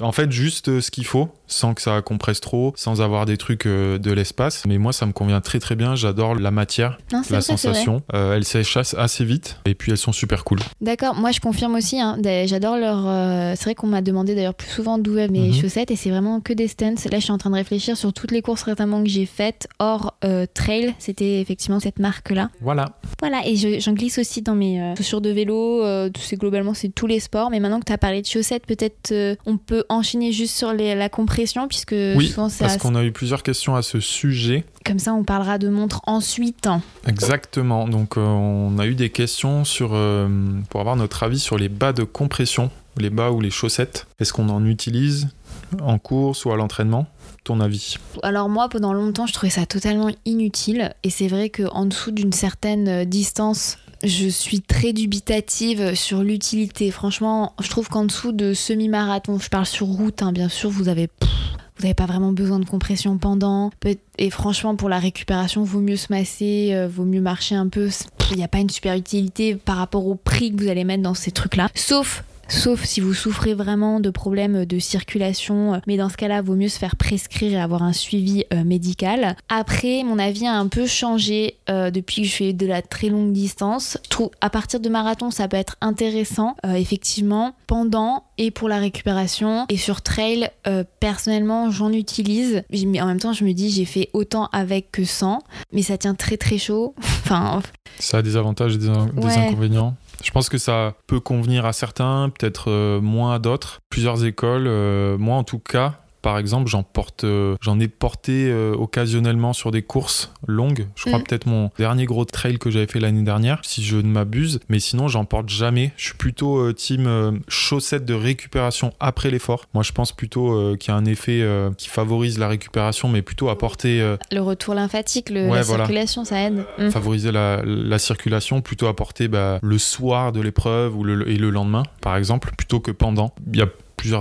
En fait juste euh, ce qu'il faut sans que ça compresse trop, sans avoir des trucs euh, de l'espace. Mais moi ça me convient très très bien. J'adore la matière, Non, la vrai, sensation. Euh, elles as- assez vite et puis elles sont super cool. D'accord, moi je confirme aussi. hein, J'adore leur. euh, c'est vrai qu'on m'a demandé d'ailleurs plus souvent d'où est mes Mhm. chaussettes et c'est vraiment que des stands. Là, je suis en train de réfléchir sur toutes les courses récemment que j'ai faites hors euh, trail. C'était effectivement cette marque-là. Voilà. Voilà, et je- j'en glisse aussi dans mes chaussures de vélo. c'est globalement c'est tous les sports. Mais maintenant que tu as parlé de chaussettes, peut-être on peut enchaîner juste sur les- la compression puisque Oui, souvent c'est parce à- qu'on a eu plusieurs questions à ce sujet. comme ça on parlera de montres ensuite. Exactement. Donc, euh, on a eu des questions sur, euh, pour avoir notre avis sur les bas de compression, les bas ou les chaussettes. Est-ce qu'on en utilise en course ou à l'entraînement? Ton avis? Alors moi, pendant longtemps, je trouvais ça totalement inutile. Et c'est vrai qu'en dessous d'une certaine euh, distance, je suis très dubitative sur l'utilité. Franchement, je trouve qu'en dessous de semi-marathon, je parle sur route, hein, bien sûr, vous avez... Vous n'avez pas vraiment besoin de compression pendant. Et franchement, pour la récupération, vaut mieux se masser, euh, vaut mieux marcher un peu. Il n'y a pas une super utilité par rapport au prix que vous allez mettre dans ces trucs-là. Sauf Sauf si vous souffrez vraiment de problèmes de circulation, mais dans ce cas-là, vaut mieux se faire prescrire et avoir un suivi euh, médical. Après, mon avis a un peu changé euh, depuis que je fais de la très longue distance. Je trouve à partir de marathon, ça peut être intéressant, euh, effectivement, pendant et pour la récupération. Et sur trail, euh, personnellement, j'en utilise. Mais en même temps, je me dis, j'ai fait autant avec que sans, mais ça tient très très chaud. enfin, Ça a des avantages et des, in- des Ouais. inconvénients. Je pense que ça peut convenir à certains, peut-être euh, moins à d'autres. Plusieurs écoles, euh, moi en tout cas, par exemple, j'en porte, euh, j'en ai porté euh, occasionnellement sur des courses longues. Je crois Mm. peut-être mon dernier gros trail que j'avais fait l'année dernière, si je ne m'abuse. Mais sinon, j'en porte jamais. Je suis plutôt euh, team chaussettes de récupération après l'effort. Moi, je pense plutôt qu'il y a un effet qui favorise la récupération, mais plutôt apporter euh, Le retour lymphatique, le, Ouais, la voilà. circulation, ça aide. Mm. favoriser la, la circulation, plutôt apporter bah, le soir de l'épreuve ou le, et le lendemain, par exemple, plutôt que pendant. Il y a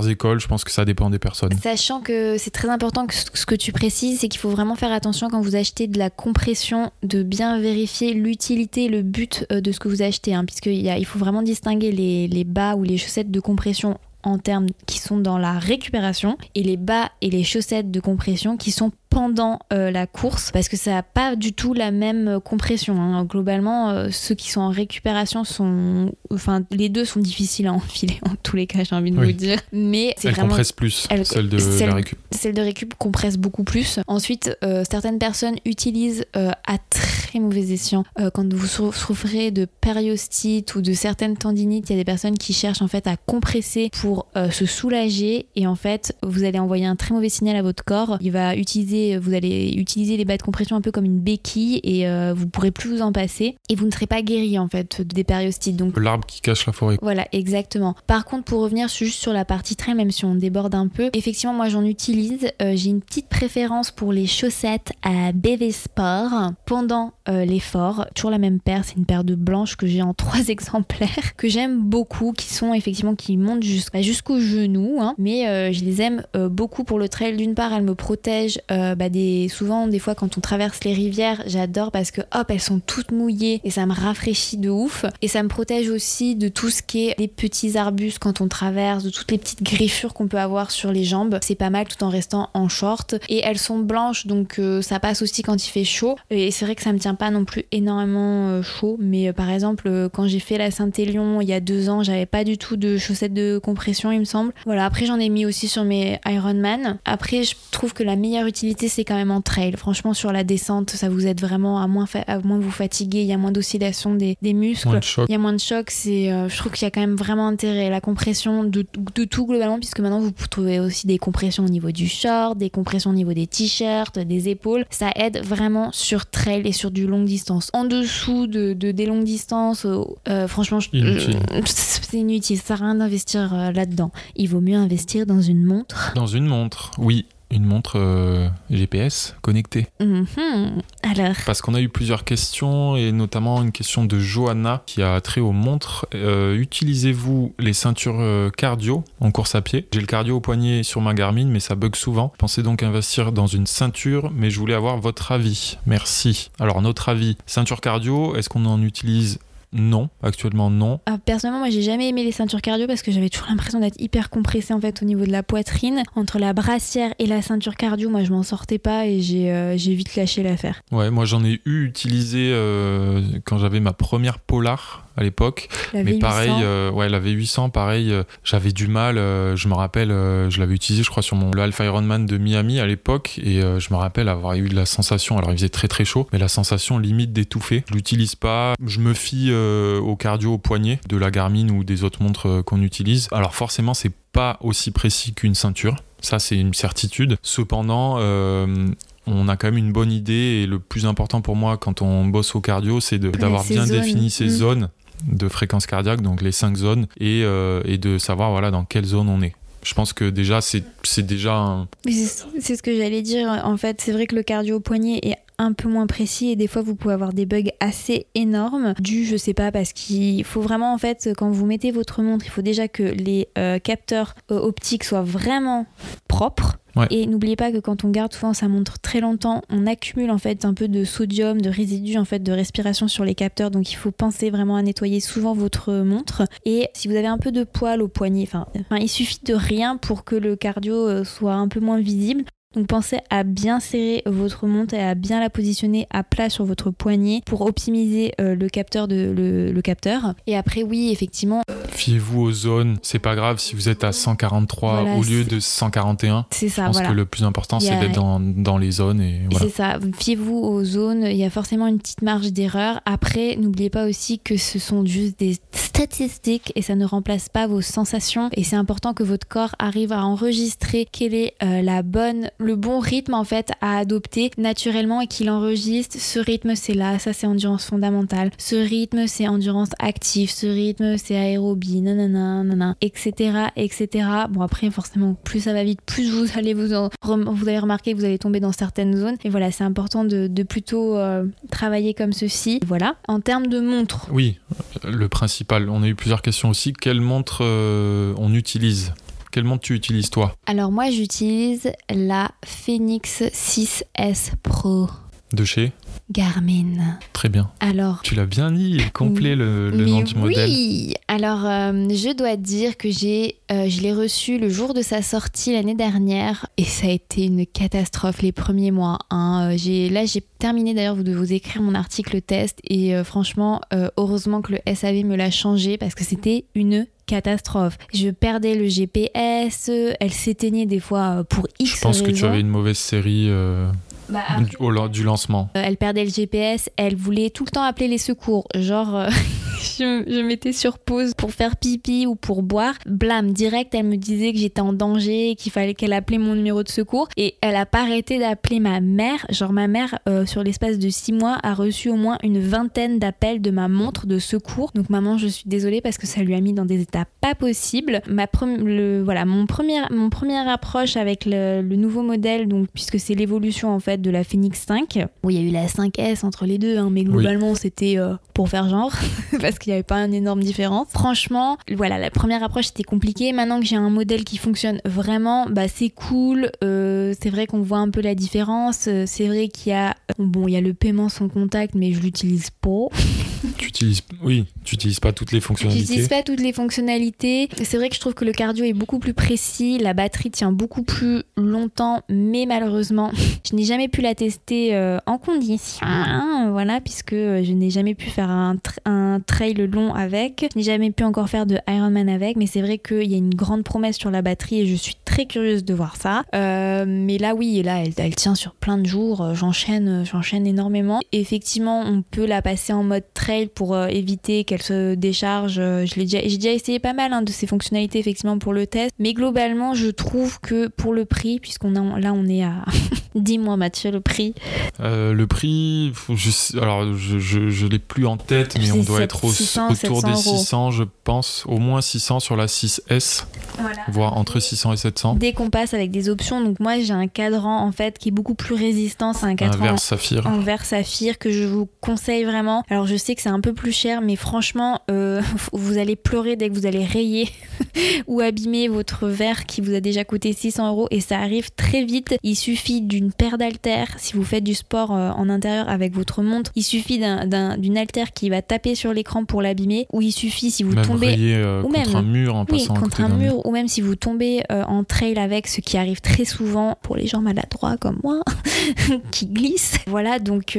écoles, je pense que ça dépend des personnes. Sachant que c'est très important que ce que tu précises, c'est qu'il faut vraiment faire attention quand vous achetez de la compression, de bien vérifier l'utilité, le but euh, de ce que vous achetez, hein, puisqu'il il faut vraiment distinguer les bas ou les chaussettes de compression en termes qui sont dans la récupération et les bas et les chaussettes de compression qui sont pendant euh, la course parce que ça n'a pas du tout la même euh, compression. hein. Globalement, euh, ceux qui sont en récupération sont. Enfin, les deux sont difficiles à enfiler en tous les cas, j'ai envie de Oui. vous dire. Mais c'est vraiment compresse plus, Elle- celle de celle- la récup. celle de récup compresse beaucoup plus. Ensuite, euh, certaines personnes utilisent à très mauvais escient quand vous sou- souffrez de périostite ou de certaines tendinites. Il y a des personnes qui cherchent en fait à compresser pour se soulager et en fait vous allez envoyer un très mauvais signal à votre corps. Il va utiliser, vous allez utiliser les bas de compression un peu comme une béquille et euh, vous pourrez plus vous en passer et vous ne serez pas guéri en fait des périostites. Donc L'arbre qui cache la forêt. voilà, exactement. Par contre, pour revenir juste sur la partie trail, même si on déborde un peu, effectivement, moi j'en utilise. Euh, J'ai une petite préférence pour les chaussettes à BV Sport pendant euh, l'effort. Toujours la même paire, c'est une paire de blanches que j'ai en trois exemplaires, que j'aime beaucoup, qui sont effectivement qui montent jusqu'à- jusqu'au genou. hein. mais euh, je les aime beaucoup pour le trail. D'une part, elles me protègent euh, bah, des, souvent, des fois, quand on traverse les rivières, j'adore parce que hop, elles sont toutes mouillées et ça me rafraîchit de ouf. Et ça me protège aussi de tout ce qui est les petits arbustes quand on traverse, de toutes les petites griffures qu'on peut avoir sur les jambes. C'est pas mal tout en restant en short. Et elles sont blanches, donc euh, ça passe aussi quand il fait chaud. Et c'est vrai que ça me tient pas non plus énormément euh, chaud. Mais par exemple, quand j'ai fait la Saint-Élion il y a deux ans, j'avais pas du tout de chaussettes de compression, il me semble. Voilà, après j'en ai mis aussi sur mes Ironman. Après, je trouve que la meilleure utilité, c'est quand même en trail. Franchement, sur la descente, ça vous aide vraiment à moins, à moins vous fatiguer, il y a moins d'oscillation des, des muscles. De. Il y a moins de choc, c'est, euh, je trouve qu'il y a quand même vraiment intérêt. La compression de, de tout globalement, puisque maintenant vous trouvez aussi des compressions au niveau du short, des compressions au niveau des t-shirts, des épaules. Ça aide vraiment sur trail et sur du longue distance. En dessous de, de- des longues distances, euh, euh, franchement, Inutile. c'est inutile. Ça sert à rien d'investir là-dedans. Il vaut mieux investir dans une montre. Dans une montre, oui. Une montre euh, GPS connectée. Mhm. Alors, Parce qu'on a eu plusieurs questions, et notamment une question de Johanna qui a trait aux montres. Euh, Utilisez-vous les ceintures euh, cardio en course à pied? J'ai le cardio au poignet sur ma Garmin, mais ça bug souvent. Pensez donc investir dans une ceinture, mais je voulais avoir votre avis. Merci. Alors, notre avis, ceinture cardio, est-ce qu'on en utilise Non, actuellement non. Ah, personnellement, moi, j'ai jamais aimé les ceintures cardio parce que j'avais toujours l'impression d'être hyper compressée en fait au niveau de la poitrine. Entre la brassière et la ceinture cardio, moi, je m'en sortais pas et j'ai euh, vite lâché l'affaire. Ouais, moi j'en ai eu utilisé euh, quand j'avais ma première Polar à l'époque. Mais V800, pareil, euh, ouais, la V800, pareil, euh, j'avais du mal. euh, je me rappelle, euh, je l'avais utilisé, je crois, sur mon le Alpha Ironman de Miami à l'époque, et je me rappelle avoir eu de la sensation. Alors, il faisait très très chaud, mais la sensation limite d'étouffer. Je l'utilise pas. Je me fie au cardio au poignet de la Garmin ou des autres montres qu'on utilise. Alors, forcément, c'est pas aussi précis qu'une ceinture. Ça, c'est une certitude. Cependant, on a quand même une bonne idée et le plus important pour moi quand on bosse au cardio, c'est d'avoir bien zones. défini ces Mm. zones de fréquence cardiaque, donc les cinq zones, et, euh, et de savoir voilà dans quelle zone on est. Je pense que déjà c'est déjà un... C'est ce que j'allais dire. En fait, c'est vrai que le cardio au poignet est un peu moins précis et des fois vous pouvez avoir des bugs assez énormes dû je sais pas parce qu'il faut vraiment en fait quand vous mettez votre montre il faut déjà que les euh, capteurs euh, optiques soient vraiment propres Et n'oubliez pas que quand on garde souvent sa montre très longtemps on accumule en fait un peu de sodium de résidus en fait de respiration sur les capteurs. Donc il faut penser vraiment à nettoyer souvent votre montre. Et si vous avez un peu de poils au poignet enfin enfin, il suffit de rien pour que le cardio euh, soit un peu moins visible Donc pensez à bien serrer votre montre et à bien la positionner à plat sur votre poignet pour optimiser euh, le capteur de le, capteur. Et après oui, effectivement. Fiez-vous aux zones. C'est pas grave si vous êtes à 143 au lieu de 141. C'est ça. Je pense que le plus important c'est d'être dans, dans, les zones et C'est ça. Fiez-vous aux zones. Il y a forcément une petite marge d'erreur. Après, n'oubliez pas aussi que ce sont juste des statistiques et ça ne remplace pas vos sensations. Et c'est important que votre corps arrive à enregistrer quelle est euh, la bonne, le bon rythme en fait à adopter naturellement et qu'il enregistre ce rythme c'est là, ça c'est endurance fondamentale, ce rythme c'est endurance active, ce rythme c'est aérobie, nanana, nanana, etc. etc. Bon après forcément plus ça va vite, plus vous allez vous vous allez remarquer que vous allez tomber dans certaines zones. Et voilà, c'est important de, plutôt euh, travailler comme ceci. Voilà. En termes de montre. Oui, le principal. On a eu plusieurs questions aussi. Quelle montre euh, on utilise? Quelle montre tu utilises toi Alors moi j'utilise la Phoenix 6S Pro. De chez Garmin. Très bien. Alors. Tu l'as bien dit, complet le, nom du modèle. Oui. Alors, euh, je dois dire que j'ai, euh, je l'ai reçu le jour de sa sortie l'année dernière et ça a été une catastrophe les premiers mois. Hein. Euh, j'ai, là, j'ai terminé d'ailleurs de vous écrire mon article test et franchement, heureusement que le SAV me l'a changé parce que c'était une catastrophe. Je perdais le GPS, elle s'éteignait des fois pour X Je pense que tu avais une mauvaise série. Bah, du, au, du lancement. Euh, elle perdait le GPS, elle voulait tout le temps appeler les secours. Genre, euh, je, je mettais sur pause pour faire pipi ou pour boire. Blam, direct, elle me disait que j'étais en danger, qu'il fallait qu'elle appelait mon numéro de secours. Et elle a pas arrêté d'appeler ma mère. Genre, ma mère, euh, sur l'espace de six mois, a reçu au moins une vingtaine d'appels de ma montre de secours. Donc, maman, je suis désolée parce que ça lui a mis dans des états pas possibles. Ma le, voilà, mon premier, mon première approche avec le, le nouveau modèle, donc, puisque c'est l'évolution en fait de la Phoenix 5. où il y a eu la 5S entre les deux, hein, mais globalement, c'était euh, pour faire genre, parce qu'il n'y avait pas une énorme différence. Franchement, voilà, la première approche était compliquée. Maintenant que j'ai un modèle qui fonctionne vraiment, bah, c'est cool. Euh, c'est vrai qu'on voit un peu la différence. Euh, c'est vrai qu'il y a, bon, il y a le paiement sans contact, mais je l'utilise pas. tu utilises, oui, tu n'utilises pas toutes les fonctionnalités. J'utilise pas toutes les fonctionnalités. C'est vrai que je trouve que le cardio est beaucoup plus précis, la batterie tient beaucoup plus longtemps, mais malheureusement, je n'ai jamais pu la tester euh, en condition, voilà, puisque je n'ai jamais pu faire un, un trail long avec. Je n'ai jamais pu encore faire de Ironman avec, mais c'est vrai qu'il y a une grande promesse sur la batterie et je suis très curieuse de voir ça. Euh, mais là, oui, là, elle, tient sur plein de jours. J'enchaîne, j'enchaîne énormément. effectivement, on peut la passer en mode trail pour euh, éviter qu'elle se décharge. Je déjà, j'ai déjà essayé pas mal hein, de ces fonctionnalités effectivement pour le test. Mais globalement, je trouve que pour le prix, puisqu'on là, on est à 10 mois, Mathieu, le prix. Euh, le prix, je, alors je, je, l'ai plus en tête, mais on doit être autour des 600, je pense, au moins 600 sur la 6S, voire entre 600 et 700. Dès qu'on passe avec des options, donc moi j'ai un cadran en fait qui est beaucoup plus résistant, c'est un cadran en verre saphir. en verre saphir que je vous conseille vraiment. Alors je sais que c'est un peu plus cher, mais franchement, euh, vous allez pleurer dès que vous allez rayer ou abîmer votre verre qui vous a déjà coûté 600 euros et ça arrive très vite. Il suffit d'une paire d'haltères si vous faites du sport euh, en intérieur avec votre montre. Il suffit d'une haltère qui va taper sur l'écran pour l'abîmer, ou il suffit si vous tombez euh, ou contre même un mur en passant contre un mur, ou même si vous tombez euh, en trail avec, ce qui arrive très souvent pour les gens maladroits comme moi qui glissent. Voilà, donc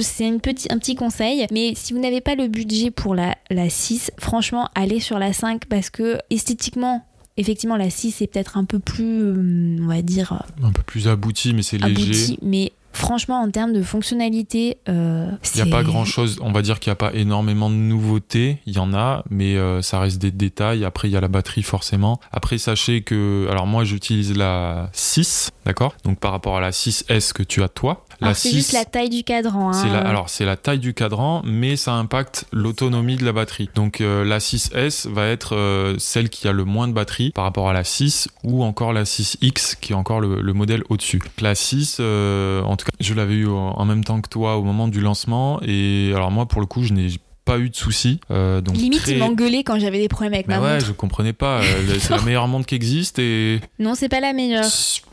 c'est un petit, un petit conseil. Mais si vous n'avez pas le budget pour la, la 6, franchement, allez sur la 5 parce que esthétiquement, effectivement, la 6 est peut-être un peu plus, on va dire. Un peu plus abouti, mais c'est léger. Mais franchement, en termes de fonctionnalité, euh, il n'y a pas grand chose. On va dire qu'il n'y a pas énormément de nouveautés. Il y en a, mais euh, ça reste des détails. Après, il y a la batterie forcément. Après, sachez que, alors moi, j'utilise la 6, d'accord? Donc par rapport à la 6S que tu as toi, c'est juste la taille du cadran. Hein. alors c'est la taille du cadran, mais ça impacte l'autonomie de la batterie. Donc euh, la 6S va être celle qui a le moins de batterie par rapport à la 6 ou encore la 6X qui est encore le, modèle au-dessus. La 6, en tout je l'avais eu en même temps que toi au moment du lancement. Et alors moi, pour le coup, je n'ai pas eu de soucis. Euh, donc Limite, très- il m'engueulait quand j'avais des problèmes avec Mais ma ouais, montre. je comprenais pas. euh, c'est la meilleure montre qui existe et. Non, c'est pas la meilleure.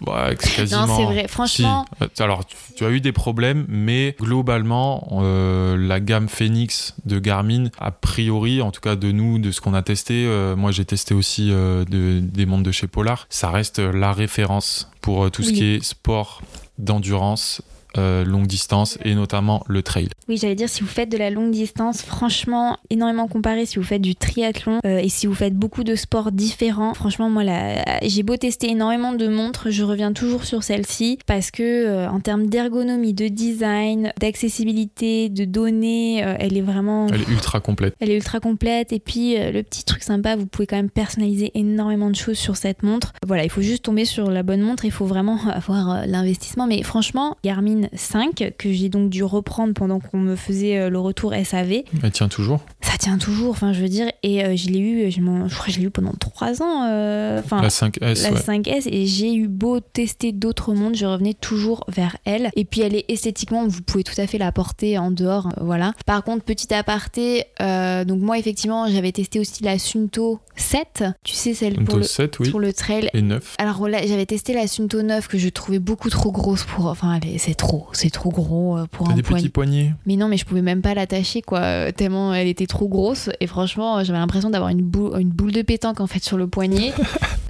Ouais, c'est quasiment. Non, c'est vrai. Franchement, Si. Euh, Alors, tu- as eu des problèmes, mais globalement, euh, la gamme Phoenix de Garmin, a priori, en tout cas de nous, de ce qu'on a testé, euh, moi j'ai testé aussi de- des montres de chez Polar, ça reste la référence pour tout ce qui est sport d'endurance. Euh, longue distance et notamment le trail. oui, j'allais dire, si vous faites de la longue distance, franchement, énormément comparé si vous faites du triathlon euh, et si vous faites beaucoup de sports différents. Franchement, moi, là, j'ai beau tester énormément de montres, je reviens toujours sur celle-ci parce que, euh, en termes d'ergonomie, de design, d'accessibilité, de données, elle est vraiment. Elle est ultra complète. Elle est ultra complète et puis le petit truc sympa, vous pouvez quand même personnaliser énormément de choses sur cette montre. Voilà, il faut juste tomber sur la bonne montre, il faut vraiment avoir l'investissement. Mais franchement, Garmin 5, que j'ai donc dû reprendre pendant qu'on me faisait euh, le retour SAV, Elle tient toujours. ça tient toujours, enfin je veux dire, et euh, je l'ai eu, je, je crois que je l'ai eu pendant 3 ans, euh, La 5S, la ouais. 5S et j'ai eu beau tester d'autres montres, je revenais toujours vers elle. Et puis elle est esthétiquement, vous pouvez tout à fait la porter en dehors, euh, voilà. Par contre, petit aparté, donc moi effectivement j'avais testé aussi la Sunto 7, tu sais celle pour le, 7, oui. pour le trail. Et 9. Alors là, j'avais testé la Sunto 9 que je trouvais beaucoup trop grosse pour, enfin c'est trop, c'est trop gros euh, pour un des poignet. petits poignets. Mais non, mais je pouvais même pas l'attacher, quoi, euh, tellement elle était trop grosse. Et franchement, j'avais l'impression d'avoir une boule, une boule de pétanque en fait sur le poignet.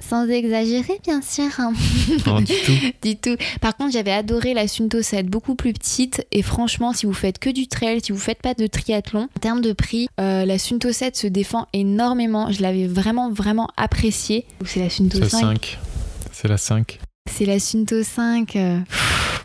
Sans exagérer, bien sûr. hein. Non, du tout. Du tout. Par contre, j'avais adoré la Sunto 7, beaucoup plus petite. Et franchement, si vous faites que du trail, si vous faites pas de triathlon, en termes de prix, euh, la Sunto 7 se défend énormément. Je l'avais vraiment, vraiment appréciée. C'est la Sunto C'est la 5. 5. C'est la 5. C'est la Sunto 5. euh,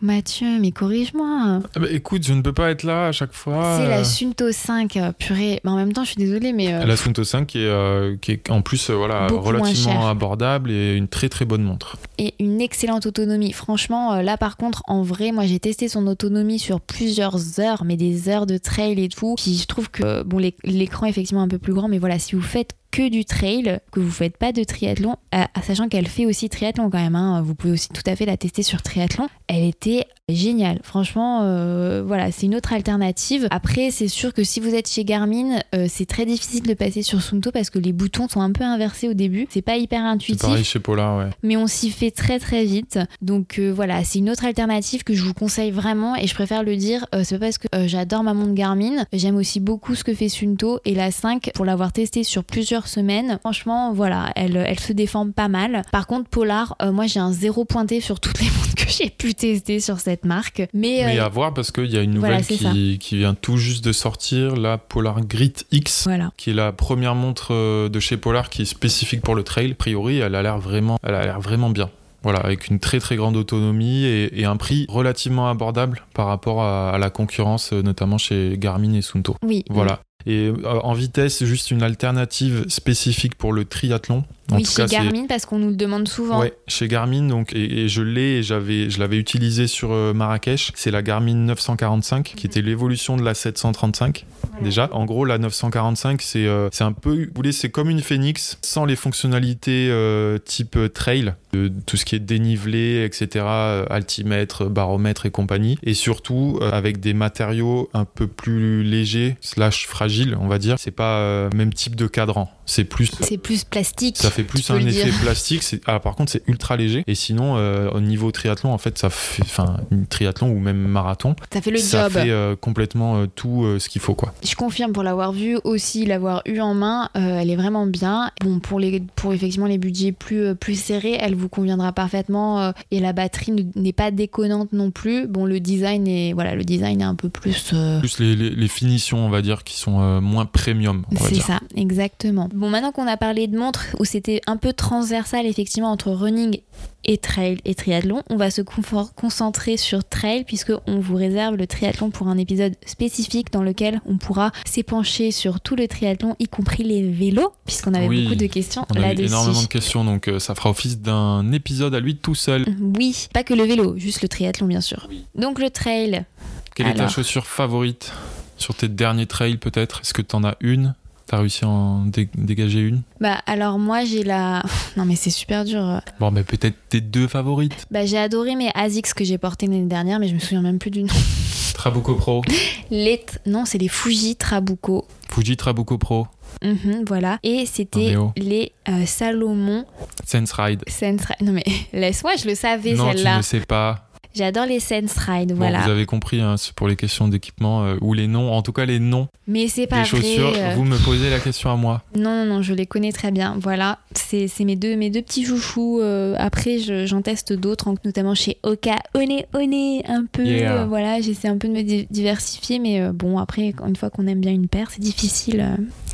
Mathieu, mais corrige-moi. Ah bah, écoute, je ne peux pas être là à chaque fois. C'est la euh, Sunto 5, euh, purée. Mais en même temps, je suis désolée, mais. euh, La Sunto 5 qui est, euh, qui est en plus euh, voilà, Beaucoup relativement abordable et une très très bonne montre. et une excellente autonomie. Franchement, là par contre, en vrai, moi j'ai testé son autonomie sur plusieurs heures, mais des heures de trail et tout. Puis je trouve que, bon, l'é- l'écran est effectivement un peu plus grand, mais voilà, si vous faites que du trail, que vous faites pas de triathlon, euh, sachant qu'elle fait aussi triathlon quand même, hein, vous pouvez aussi tout à fait la tester sur triathlon, elle était géniale. Franchement, euh, voilà, c'est une autre alternative. Après, c'est sûr que si vous êtes chez Garmin, euh, c'est très difficile de passer sur Sunto parce que les boutons sont un peu inversés au début. C'est pas hyper C'est intuitif pareil chez Polar, ouais. mais on s'y fait très très vite. Donc voilà, c'est une autre alternative que je vous conseille vraiment et je préfère le dire, c'est pas parce que j'adore ma montre Garmin, j'aime aussi beaucoup ce que fait Sunto et la 5 pour l'avoir testée sur plusieurs semaines. Franchement, voilà, elle, elle se défend pas mal. Par contre, Polar, euh, moi j'ai un zéro pointé sur toutes les montres que j'ai pu tester sur cette marque. Mais, Mais euh, à voir parce qu'il y a une nouvelle qui, qui vient tout juste de sortir, la Polar Grit X. voilà. qui est la première montre euh, de chez Polar qui est spécifique pour le trail. A priori, elle a l'air vraiment, elle a l'air vraiment bien. Voilà, avec une très très grande autonomie et, et un prix relativement abordable par rapport à, à la concurrence, notamment chez Garmin et Sunto. Oui. Voilà. Et euh, en vitesse, juste une alternative spécifique pour le triathlon. En oui, chez cas, Garmin parce qu'on nous le demande souvent. Ouais, chez Garmin, donc, et, et je l'ai, et j'avais, je l'avais utilisé sur euh, Marrakech. C'est la Garmin 945, qui était l'évolution de la 735. Déjà, en gros, la 945, c'est euh, c'est un peu, vous voulez, c'est comme une Phoenix, sans les fonctionnalités euh, type trail, de, tout ce qui est dénivelé, etc., altimètre, baromètre et compagnie, et surtout euh, avec des matériaux un peu plus légers, slash fragiles, on va dire. C'est pas même type de cadran, c'est plus C'est plus plastique. ça fait plus un effet dire. plastique. Ah, par contre, c'est ultra léger. Et sinon, euh, au niveau triathlon, en fait, ça fait, enfin, triathlon ou même marathon, Ça fait le ça job. fait euh, complètement euh, tout ce qu'il faut, quoi. Je confirme pour l'avoir vue aussi, l'avoir eu en main, elle est vraiment bien. Bon, pour, les, pour effectivement les budgets plus, plus serrés, elle vous conviendra parfaitement et la batterie ne- n'est pas déconnante non plus. Bon, le design est, voilà, le design est un peu plus. Plus les, les- les finitions, on va dire, qui sont moins premium, c'est ça, exactement. Bon, maintenant qu'on a parlé de montres où c'était un peu transversal effectivement entre running et trail et triathlon, on va se concentrer sur trail puisque on vous réserve le triathlon pour un épisode spécifique dans lequel on pourra s'épancher sur tout le triathlon, y compris les vélos, puisqu'on avait Oui, beaucoup de questions On a eu là-dessus. énormément de questions, donc euh, ça fera office d'un épisode à lui tout seul. Oui, pas que le vélo, juste le triathlon bien sûr. Oui. Donc le trail, Quelle est ta chaussure favorite sur tes derniers trails, peut-être? Est-ce que t'en as une? T'as réussi à en dé- dégager une? Bah alors moi j'ai la... Non mais c'est super dur. Bon, mais peut-être tes deux favorites. Bah j'ai adoré mes ASICS que j'ai portés l'année dernière, mais je me souviens même plus du nom. Trabuco Pro, Les... Non, c'est les Fuji Trabuco. Fuji Trabuco Pro, Mhm, voilà. Et c'était les euh, Salomon Sense Ride. Sense Ride. Non mais laisse-moi, je le savais non, tu celle-là. ne sais pas. J'adore les Sense Ride, Bon, voilà. vous avez compris, hein, c'est pour les questions d'équipement euh, ou les noms, en tout cas les noms Mais c'est pas des chaussures. euh, Vous me posez la question à moi. Non, non, non, je les connais très bien. Voilà, c'est mes deux, mes deux petits chouchous. Euh, après, je- j'en teste d'autres, en- notamment chez Oka, One One, un peu. Yeah. voilà, j'essaie un peu de me di- diversifier, mais bon, après, une fois qu'on aime bien une paire, c'est difficile.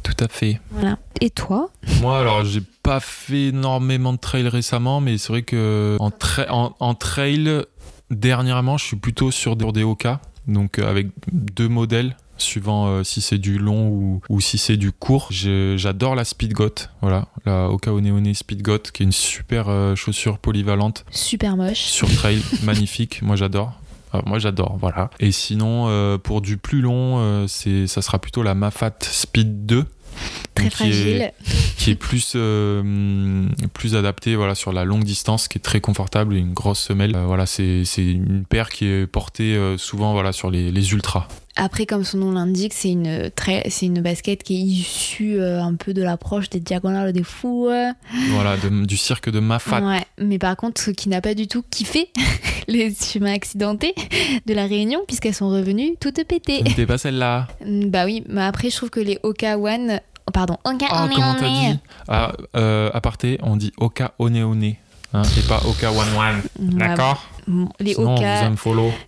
Tout à fait. voilà. Et toi? Moi, alors, j'ai pas fait énormément de trail récemment, mais c'est vrai que en, tra- en, en trail, dernièrement, je suis plutôt sur des, Oka, donc euh, avec deux modèles. Suivant euh, si c'est du long ou, ou si c'est du court, j'adore la Speedgoat, voilà, la Oka One One Speedgoat, qui est une super euh, chaussure polyvalente Super moche. sur trail, magnifique. Moi, j'adore. Alors, moi, j'adore, voilà. Et sinon, pour du plus long, c'est, ça sera plutôt la Mafat Speed 2. Très donc qui est- fragile. qui est plus euh, hum, plus adapté voilà sur la longue distance qui est très confortable et une grosse semelle Euh, voilà c'est c'est une paire qui est portée euh, souvent voilà sur les, les ultras Après, comme son nom l'indique, c'est une, très, c'est une basket qui est issue euh, un peu de l'approche des diagonales des fous. voilà de- du cirque de Mafat Ouais, mais par contre, qui n'a pas du tout kiffé les chemins accidentés de la Réunion, puisqu'elles sont revenues toutes pétées. n'était pas celle-là Mm, Bah oui, mais après, je trouve que les Oka One. oh, Pardon, Oka ah One comment t'as One. dit ah euh, aparté on dit Oka One One hein, et pas Oka One One d'accord les sinon Oka,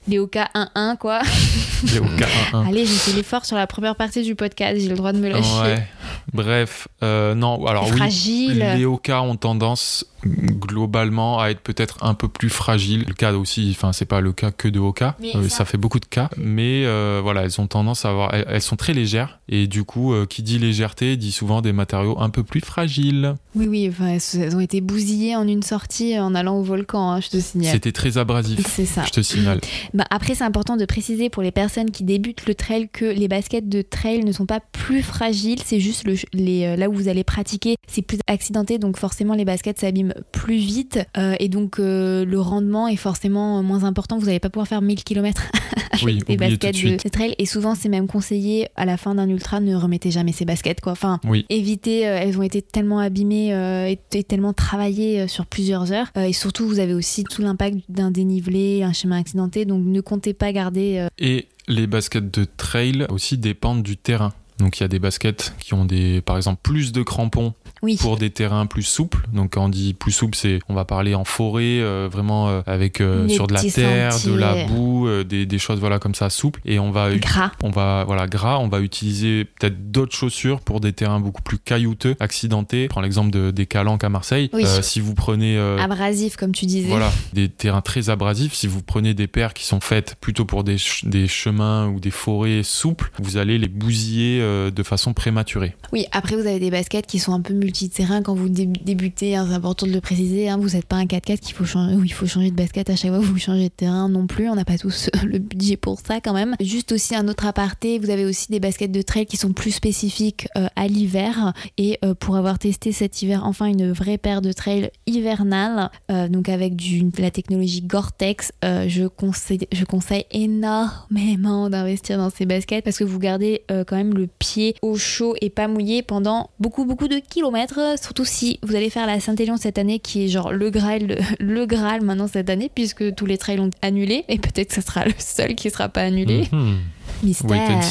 les Oka 1-1, quoi. les Oka 1 Allez, j'ai fait l'effort sur la première partie du podcast, j'ai le droit de me lâcher. ouais bref euh, non alors oui fragile. Les Oka ont tendance globalement à être peut-être un peu plus fragiles. Le cas aussi, enfin c'est pas le cas que de Oka, Euh, ça- ça... fait beaucoup de cas, mais euh, voilà, elles ont tendance à avoir, elles, elles sont très légères et du coup, qui dit légèreté dit souvent des matériaux un peu plus fragiles. Oui, oui, enfin, elles elles ont été bousillées en une sortie en allant au volcan, hein, je te signale. C'était très abrasif. C'est ça. Je te signale. Bah, après, c'est important de préciser pour les personnes qui débutent le trail que les baskets de trail ne sont pas plus fragiles, c'est juste le, les, euh, là où vous allez pratiquer, c'est plus accidenté, donc forcément les baskets s'abîment plus vite euh, et donc euh, le rendement est forcément moins important. Vous n'allez pas pouvoir faire 1000 km avec Oui, des baskets de trail et souvent c'est même conseillé à la fin d'un ultra ne remettez jamais ces baskets quoi. Enfin, Oui. évitez, euh, elles ont été tellement abîmées et, et tellement travaillées sur plusieurs heures. Et surtout, vous avez aussi tout l'impact d'un dénivelé, un chemin accidenté, donc ne comptez pas garder. euh, Et les baskets de trail aussi dépendent du terrain. Donc il y a des baskets qui ont des, par exemple, plus de crampons Oui, pour des terrains plus souples. Donc quand on dit plus souple, c'est on va parler en forêt, euh, vraiment euh, avec euh, sur de la terre, de la boue, des, des choses voilà comme ça souples. Et on va gras. on va voilà gras, on va utiliser peut-être d'autres chaussures pour des terrains beaucoup plus caillouteux, accidentés. Je prends l'exemple de, des calanques à Marseille. Oui. Si vous prenez Abrasif, comme tu disais. voilà, des terrains très abrasifs. Si vous prenez des paires qui sont faites plutôt pour des, ch- des chemins ou des forêts souples, vous allez les bousiller de façon prématurée. Oui, après, vous avez des baskets qui sont un peu multi-terrain quand vous dé- débutez. hein, c'est important de le préciser. hein, vous n'êtes pas un 4x4 qu'il faut changer, il faut changer de basket à chaque fois vous changez de terrain non plus. On n'a pas tous le budget pour ça quand même. Juste aussi un autre aparté, vous avez aussi des baskets de trail qui sont plus spécifiques euh, à l'hiver. Et euh, pour avoir testé cet hiver, enfin une vraie paire de trail hivernale, euh, donc avec du, la technologie Gore-Tex, je, conseille, je conseille énormément d'investir dans ces baskets parce que vous gardez quand même le pied au chaud et pas mouillé pendant beaucoup beaucoup de kilomètres. Surtout si vous allez faire la Saint-Élion cette année qui est genre le Graal, le Graal maintenant cette année puisque tous les trails ont annulé et peut-être que ce sera le seul qui sera pas annulé. Mhm. Mystère.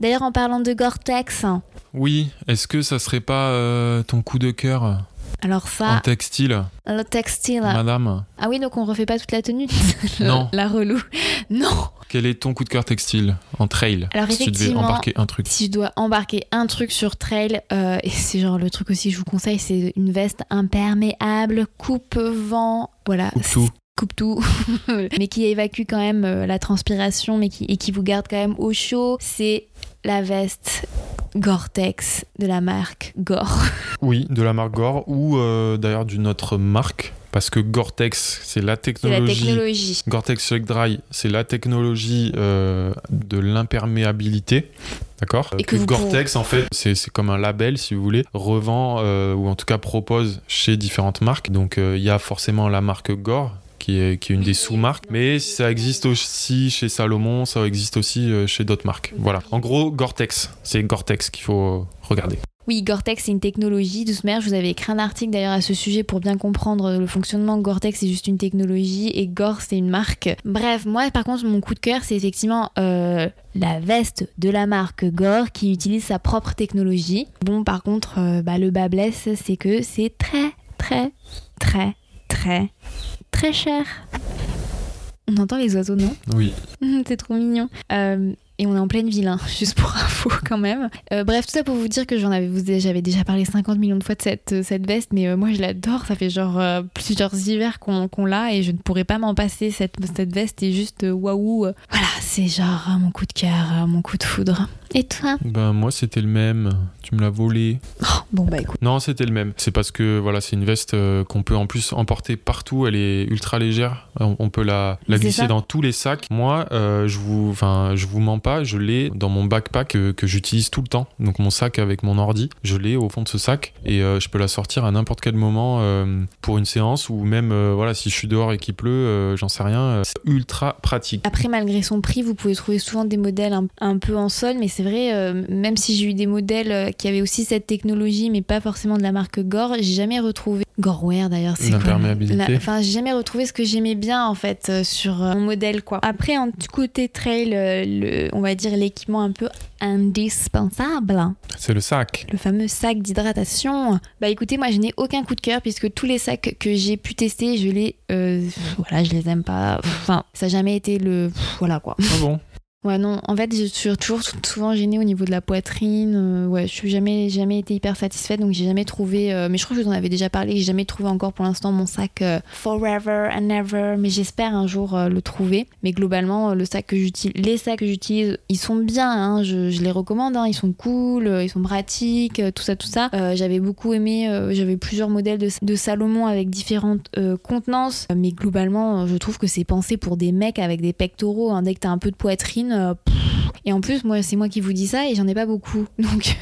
D'ailleurs en parlant de Gore-Tex, Oui, est-ce que ça serait pas euh, ton coup de cœur? Alors en ça, textile, le textile. madame Ah oui donc on refait pas toute la tenue. Non. la relou. Non. Quel est ton coup de cœur textile en trail Alors, Si tu devais effectivement, embarquer un truc. Si je dois embarquer un truc sur trail, euh, et c'est genre le truc aussi que je vous conseille, c'est une veste imperméable, coupe-vent, voilà. Coupe tout. Coupe tout, mais qui évacue quand même euh, la transpiration, mais qui, et qui vous garde quand même au chaud. C'est la veste Gore-Tex de la marque Gore. Oui, de la marque Gore ou euh, d'ailleurs d'une autre marque. Parce que Gore-Tex, c'est la technologie. technologie. Gore-Tex Select Dry, c'est la technologie euh, de l'imperméabilité. D'accord? Et que Gore-Tex, en fait, c'est comme un label, si vous voulez, revend euh, ou en tout cas propose chez différentes marques. Donc il y a forcément la marque Gore qui est, une des sous-marques. Mais ça existe aussi chez Salomon, ça existe aussi euh, chez d'autres marques. Voilà. En gros, Gore-Tex, c'est Gore-Tex qu'il faut euh, regarder. Oui, Gore-Tex, c'est une technologie. De manière, je vous avais écrit un article d'ailleurs à ce sujet pour bien comprendre le fonctionnement. Gore-Tex, c'est juste une technologie et Gore, c'est une marque. Bref, moi, par contre, mon coup de cœur, c'est effectivement euh, la veste de la marque Gore qui utilise sa propre technologie. Bon, par contre, euh, bah, le bas blesse, c'est que c'est très, très, très, très, très cher. On entend les oiseaux, non? Oui. C'est trop mignon. Euh, et on est en pleine ville, hein, juste pour info quand même. Euh, bref, tout ça pour vous dire que j'en avais, vous- j'avais déjà parlé 50 millions de fois de cette, euh, cette veste, mais euh, moi je l'adore. Ça fait genre euh, plusieurs hivers qu'on qu'on l'a et je ne pourrais pas m'en passer. Cette, cette veste est juste waouh. Voilà, c'est genre mon coup de cœur, mon coup de foudre. Et toi Ben, moi, c'était le même. Tu me l'as volé. Oh, Bon bah écoute. Non, c'était le même. C'est parce que voilà, c'est une veste euh, qu'on peut en plus emporter partout. Elle est ultra légère. On, on peut la, glisser dans tous les sacs. Moi, euh, je vous, enfin, je vous mens pas. Je l'ai dans mon backpack que, que j'utilise tout le temps. Donc mon sac avec mon ordi, je l'ai au fond de ce sac et euh, je peux la sortir à n'importe quel moment euh, pour une séance ou même euh, voilà, si je suis dehors et qu'il pleut, euh, j'en sais rien. euh, c'est ultra pratique. Après, malgré son prix, vous pouvez trouver souvent des modèles un, un peu en sol, mais c'est vrai, euh, même si j'ai eu des modèles euh, qui avaient aussi cette technologie, mais pas forcément de la marque Gore, j'ai jamais retrouvé. Goreware d'ailleurs, c'est L'imperméabilité. Enfin, j'ai jamais retrouvé ce que j'aimais bien en fait euh, sur euh, mon modèle quoi. Après, en côté trail, le, on va dire l'équipement un peu indispensable, C'est le sac. le fameux sac d'hydratation. Bah écoutez, moi je n'ai aucun coup de cœur puisque tous les sacs que j'ai pu tester, je les, euh, voilà, je les aime pas. Enfin, ça n'a jamais été le, voilà quoi. Ah bon? Ouais, non, en fait, je suis toujours souvent gênée au niveau de la poitrine. euh, ouais, je suis jamais, jamais été hyper satisfaite, donc j'ai jamais trouvé. euh, mais je crois que je vous en avais déjà parlé, j'ai jamais trouvé encore pour l'instant mon sac euh, Forever and Ever, mais j'espère un jour le trouver. Mais globalement, le sac que j'utilise, les sacs que j'utilise, ils sont bien, hein, je, les recommande, hein, ils sont cool, ils sont pratiques, tout ça, tout ça. J'avais beaucoup aimé, j'avais plusieurs modèles de, de Salomon avec différentes contenances, mais globalement, je trouve que c'est pensé pour des mecs avec des pectoraux. hein. Dès que t'as un peu de poitrine, euh, pff. et en plus, moi, c'est moi qui vous dis ça et j'en ai pas beaucoup, donc.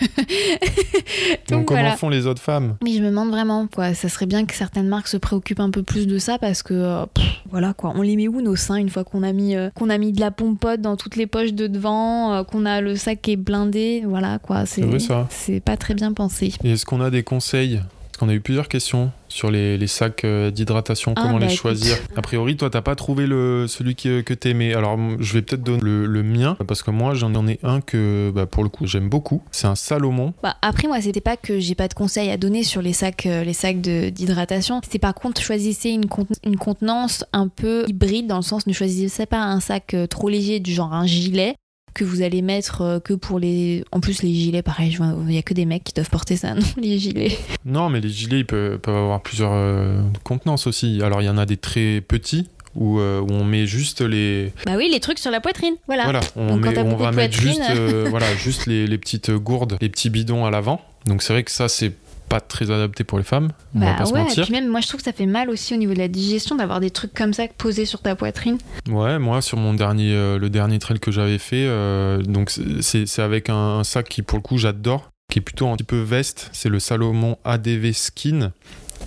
Donc, comment voilà. font les autres femmes? Mais je me demande vraiment, quoi. Ça serait bien que certaines marques se préoccupent un peu plus de ça parce que, euh, pff, voilà, quoi. On les met où nos seins une fois qu'on a mis, euh, qu'on a mis de la pompote dans toutes les poches de devant, euh, qu'on a le sac qui est blindé, voilà, quoi. C'est pas très bien pensé. Et est-ce qu'on a des conseils? Qu'on a eu plusieurs questions sur les, les sacs euh, d'hydratation, Ah, comment bah, les écoute. choisir. A priori, toi, t'as pas trouvé le, celui qui- que t'aimais. Alors, je vais peut-être donner le, le mien, parce que moi, j'en ai un que, bah, pour le coup, j'aime beaucoup. C'est un Salomon. Bah, après, moi, c'était pas que j'ai pas de conseils à donner sur les sacs, euh, les sacs d'hydratation. C'était par contre, choisissez une, conten- une contenance un peu hybride, dans le sens ne choisissez pas un sac euh, trop léger, du genre un gilet que vous allez mettre euh, que pour les... En plus, les gilets, pareil, il y a que des mecs qui doivent porter ça, non, les gilets. Non, mais les gilets, ils peuvent, peuvent avoir plusieurs euh, contenances aussi. Alors, il y en a des très petits, où, euh, où on met juste les... Bah oui, les trucs sur la poitrine, voilà. Voilà, on, Donc, met- va mettre juste, euh, voilà, juste les, les petites gourdes, les petits bidons à l'avant. Donc, c'est vrai que ça, c'est pas très adapté pour les femmes. On va Bah pas se ouais, et mentir. puis même moi je trouve que ça fait mal aussi au niveau de la digestion d'avoir des trucs comme ça posés sur ta poitrine. Ouais, moi sur mon dernier, euh, le dernier trail que j'avais fait, euh, donc c'est c'est avec un, un sac qui pour le coup j'adore, qui est plutôt un petit peu veste. C'est le Salomon ADV Skin,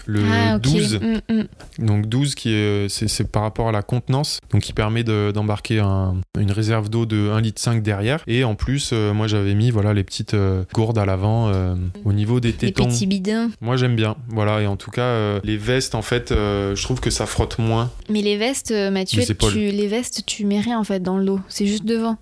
le ah ok. 12. Mm, mm. Donc 12 qui est, c'est, c'est par rapport à la contenance, donc qui permet de- d'embarquer un- une réserve d'eau de 1,5 litre derrière. Et en plus, euh, moi j'avais mis voilà les petites euh, gourdes à l'avant euh, au niveau des Les tétons. petits bidons. Moi j'aime bien, voilà. Et en tout cas, euh, les vestes en fait, euh, je trouve que ça frotte moins. Mais les vestes, euh, Mathieu, Les tu, les vestes, tu mets rien en fait dans le dos. C'est juste devant.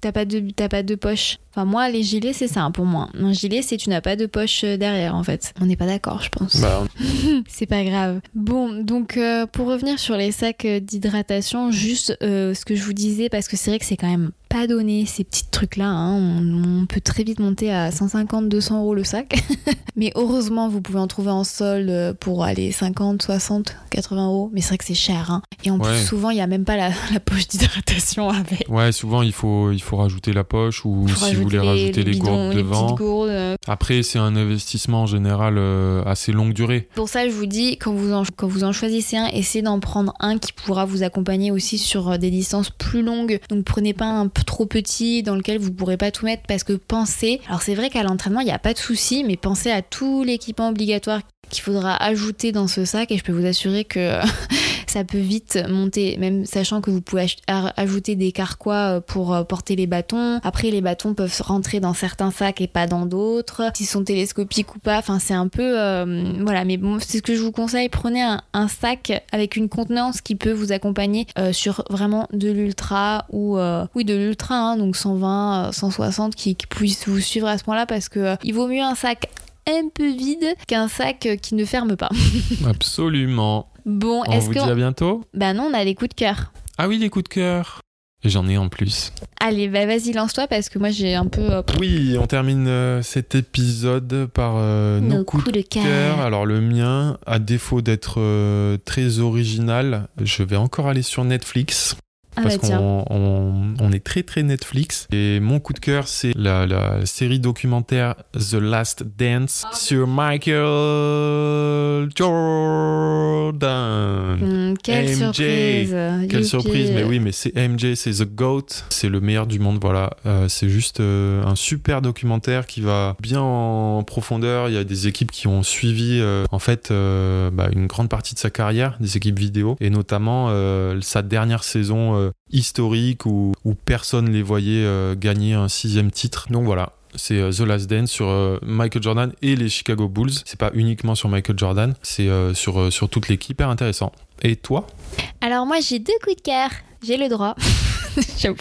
T'as pas de, t'as pas de poche. Enfin moi, les gilets, c'est ça hein, pour moi. Un gilet, c'est tu n'as pas de poche euh, derrière en fait. On n'est pas d'accord, je pense. Bah, C'est pas grave. Bon, donc euh, pour revenir sur les sacs euh, d'hydratation, juste euh, ce que je vous disais, parce que c'est vrai que c'est quand même pas donné ces petits trucs-là. hein. On, on peut très vite monter à 150-200 euros le sac. Mais heureusement, vous pouvez en trouver en solde pour aller 50, 60, 80 euros. Mais c'est vrai que c'est cher. hein. Et en Ouais. plus, souvent, il n'y a même pas la, la poche d'hydratation avec. Ouais, souvent il faut, il faut rajouter la poche ou si vous voulez rajouter les, bidons, gourdes les devant. gourdes. euh. Après, c'est un investissement en général euh, assez longue durée. Pour ça, je vous dis, quand vous en, quand vous en choisissez un, essayez d'en prendre un qui pourra vous accompagner aussi sur euh, des distances plus longues. Donc prenez pas un trop petit dans lequel vous pourrez pas tout mettre parce que pensez. Alors c'est vrai qu'à l'entraînement, il n'y a pas de souci, mais pensez à tout l'équipement obligatoire qu'il faudra ajouter dans ce sac et je peux vous assurer que ça peut vite monter, même sachant que vous pouvez ajouter des carquois pour porter les bâtons. Après, les bâtons peuvent rentrer dans certains sacs et pas dans d'autres. S'ils sont télescopiques ou pas, enfin, c'est un peu. voilà, mais bon, c'est ce que je vous conseille. Prenez un, sac avec une contenance qui peut vous accompagner sur vraiment de l'ultra ou. oui, de l'ultra, hein, donc 120, 160 qui, qui puisse vous suivre à ce point-là parce que il vaut mieux un sac un peu vide qu'un sac qui ne ferme pas. Absolument. Bon, est-ce que. On vous dit à bientôt Bah non, on a les coups de cœur. Ah oui, les coups de cœur. J'en ai en plus. Allez, bah vas-y, lance-toi parce que moi j'ai un peu. Oui, on termine euh, cet épisode par euh, nos, coups, de cœur. Alors le mien, à défaut d'être euh, très original, je vais encore aller sur Netflix. Ah parce bah qu'on on, est très très Netflix. Et mon coup de cœur, c'est la, la, série documentaire The Last Dance sur Michael Jordan. Hmm, quelle surprise. Quelle surprise, mais oui, mais c'est MJ, c'est The GOAT. C'est le meilleur du monde, voilà. Euh, c'est juste euh, un super documentaire qui va bien en profondeur. Il y a des équipes qui ont suivi, euh, en fait, bah, une grande partie de sa carrière, des équipes vidéo, et notamment sa dernière saison euh, historique où, où, personne les voyait euh, gagner un sixième titre. Donc voilà, c'est euh, The Last Dance sur Michael Jordan et les Chicago Bulls. C'est pas uniquement sur Michael Jordan, c'est sur, sur toute l'équipe. Hyper intéressant. Et toi? Alors moi j'ai deux coups de cœur. J'ai le droit.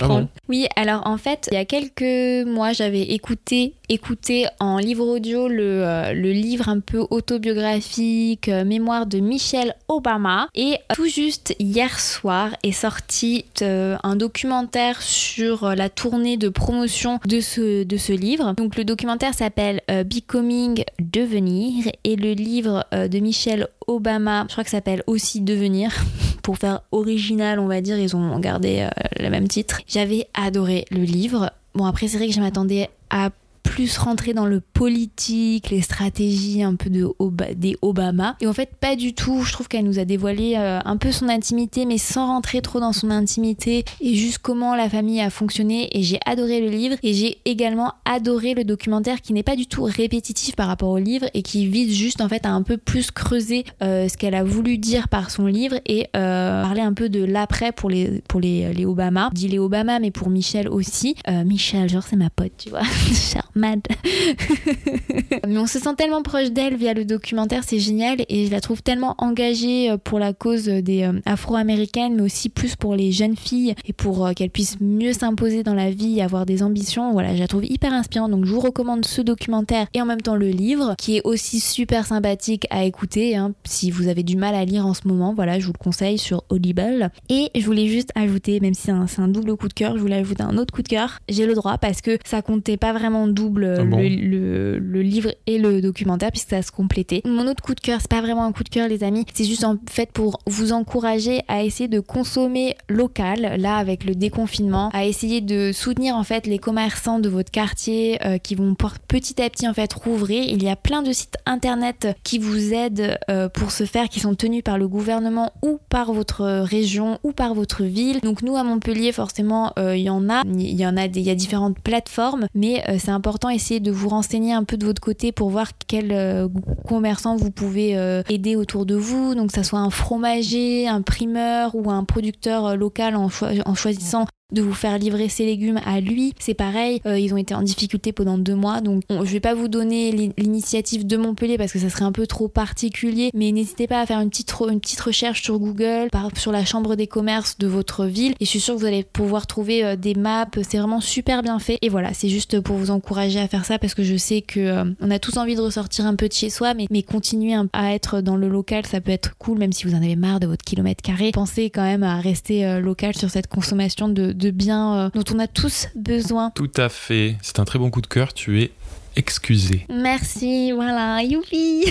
Ah oui, alors en fait, il y a quelques mois, j'avais écouté, écouté en livre audio le, euh, livre un peu autobiographique, euh, mémoire de Michelle Obama. Et tout juste hier soir est sorti euh, un documentaire sur la tournée de promotion de ce, de ce livre. Donc le documentaire s'appelle Becoming Devenir et le livre de Michelle Obama, je crois que s'appelle aussi Devenir. Pour faire original, on va dire, ils ont gardé le même titre. J'avais adoré le livre. Bon, après, c'est vrai que je m'attendais à plus rentrer dans le politique, les stratégies un peu de des Obama. Et en fait, pas du tout. Je trouve qu'elle nous a dévoilé euh, un peu son intimité, mais sans rentrer trop dans son intimité et juste comment la famille a fonctionné. Et j'ai adoré le livre et j'ai également adoré le documentaire qui n'est pas du tout répétitif par rapport au livre et qui vise juste en fait à un peu plus creuser euh, ce qu'elle a voulu dire par son livre et euh, parler un peu de l'après pour les pour les, les Obama. Je dis les Obama, mais pour Michelle aussi. Michelle, genre c'est ma pote, tu vois. mad. Mais on se sent tellement proche d'elle via le documentaire, c'est génial et je la trouve tellement engagée euh, pour la cause des euh, afro-américaines, mais aussi plus pour les jeunes filles et pour euh, qu'elles puissent mieux s'imposer dans la vie avoir des ambitions. Voilà, je la trouve hyper inspirante. Donc je vous recommande ce documentaire et en même temps le livre qui est aussi super sympathique à écouter hein, si vous avez du mal à lire en ce moment. Voilà, je vous le conseille sur Audible. Et je voulais juste ajouter, même si c'est un, double coup de cœur, je voulais ajouter un autre coup de cœur. J'ai le droit parce que ça comptait pas vraiment double ah le, le, livre et le documentaire puisque ça se complétait. Mon autre coup de cœur, c'est pas vraiment un coup de cœur les amis, c'est juste en fait pour vous encourager à essayer de consommer local, là avec le déconfinement, à essayer de soutenir en fait les commerçants de votre quartier euh, qui vont petit à petit en fait rouvrir. Il y a plein de sites internet qui vous aident euh, pour ce faire, qui sont tenus par le gouvernement ou par votre région ou par votre ville. Donc nous à Montpellier forcément euh, il y en a, il y en a, il y a différentes plateformes, mais c'est important essayer de vous renseigner un peu de votre côté pour voir quel euh, commerçant vous pouvez euh, aider autour de vous. Donc, ça soit un fromager, un primeur ou un producteur euh, local en, en choisissant de vous faire livrer ses légumes à lui. C'est pareil, ils ont été en difficulté pendant deux mois, donc je vais pas vous donner l'initiative de Montpellier parce que ça serait un peu trop particulier, mais n'hésitez pas à faire une petite, une petite recherche sur Google, par, sur la chambre des commerces de votre ville, et je suis sûre que vous allez pouvoir trouver des maps, c'est vraiment super bien fait. Et voilà, c'est juste pour vous encourager à faire ça parce que je sais que euh, on a tous envie de ressortir un peu de chez soi, mais, mais continuer à être dans le local, ça peut être cool, même si vous en avez marre de votre kilomètre carré. Pensez quand même à rester local sur cette consommation de de biens euh, dont on a tous besoin. Tout à fait. C'est un très bon coup de cœur. Tu es excusé. Merci, voilà, youpi.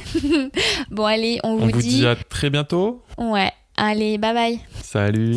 bon, allez, on, on vous, dit... à très bientôt. Ouais, allez, bye bye. Salut.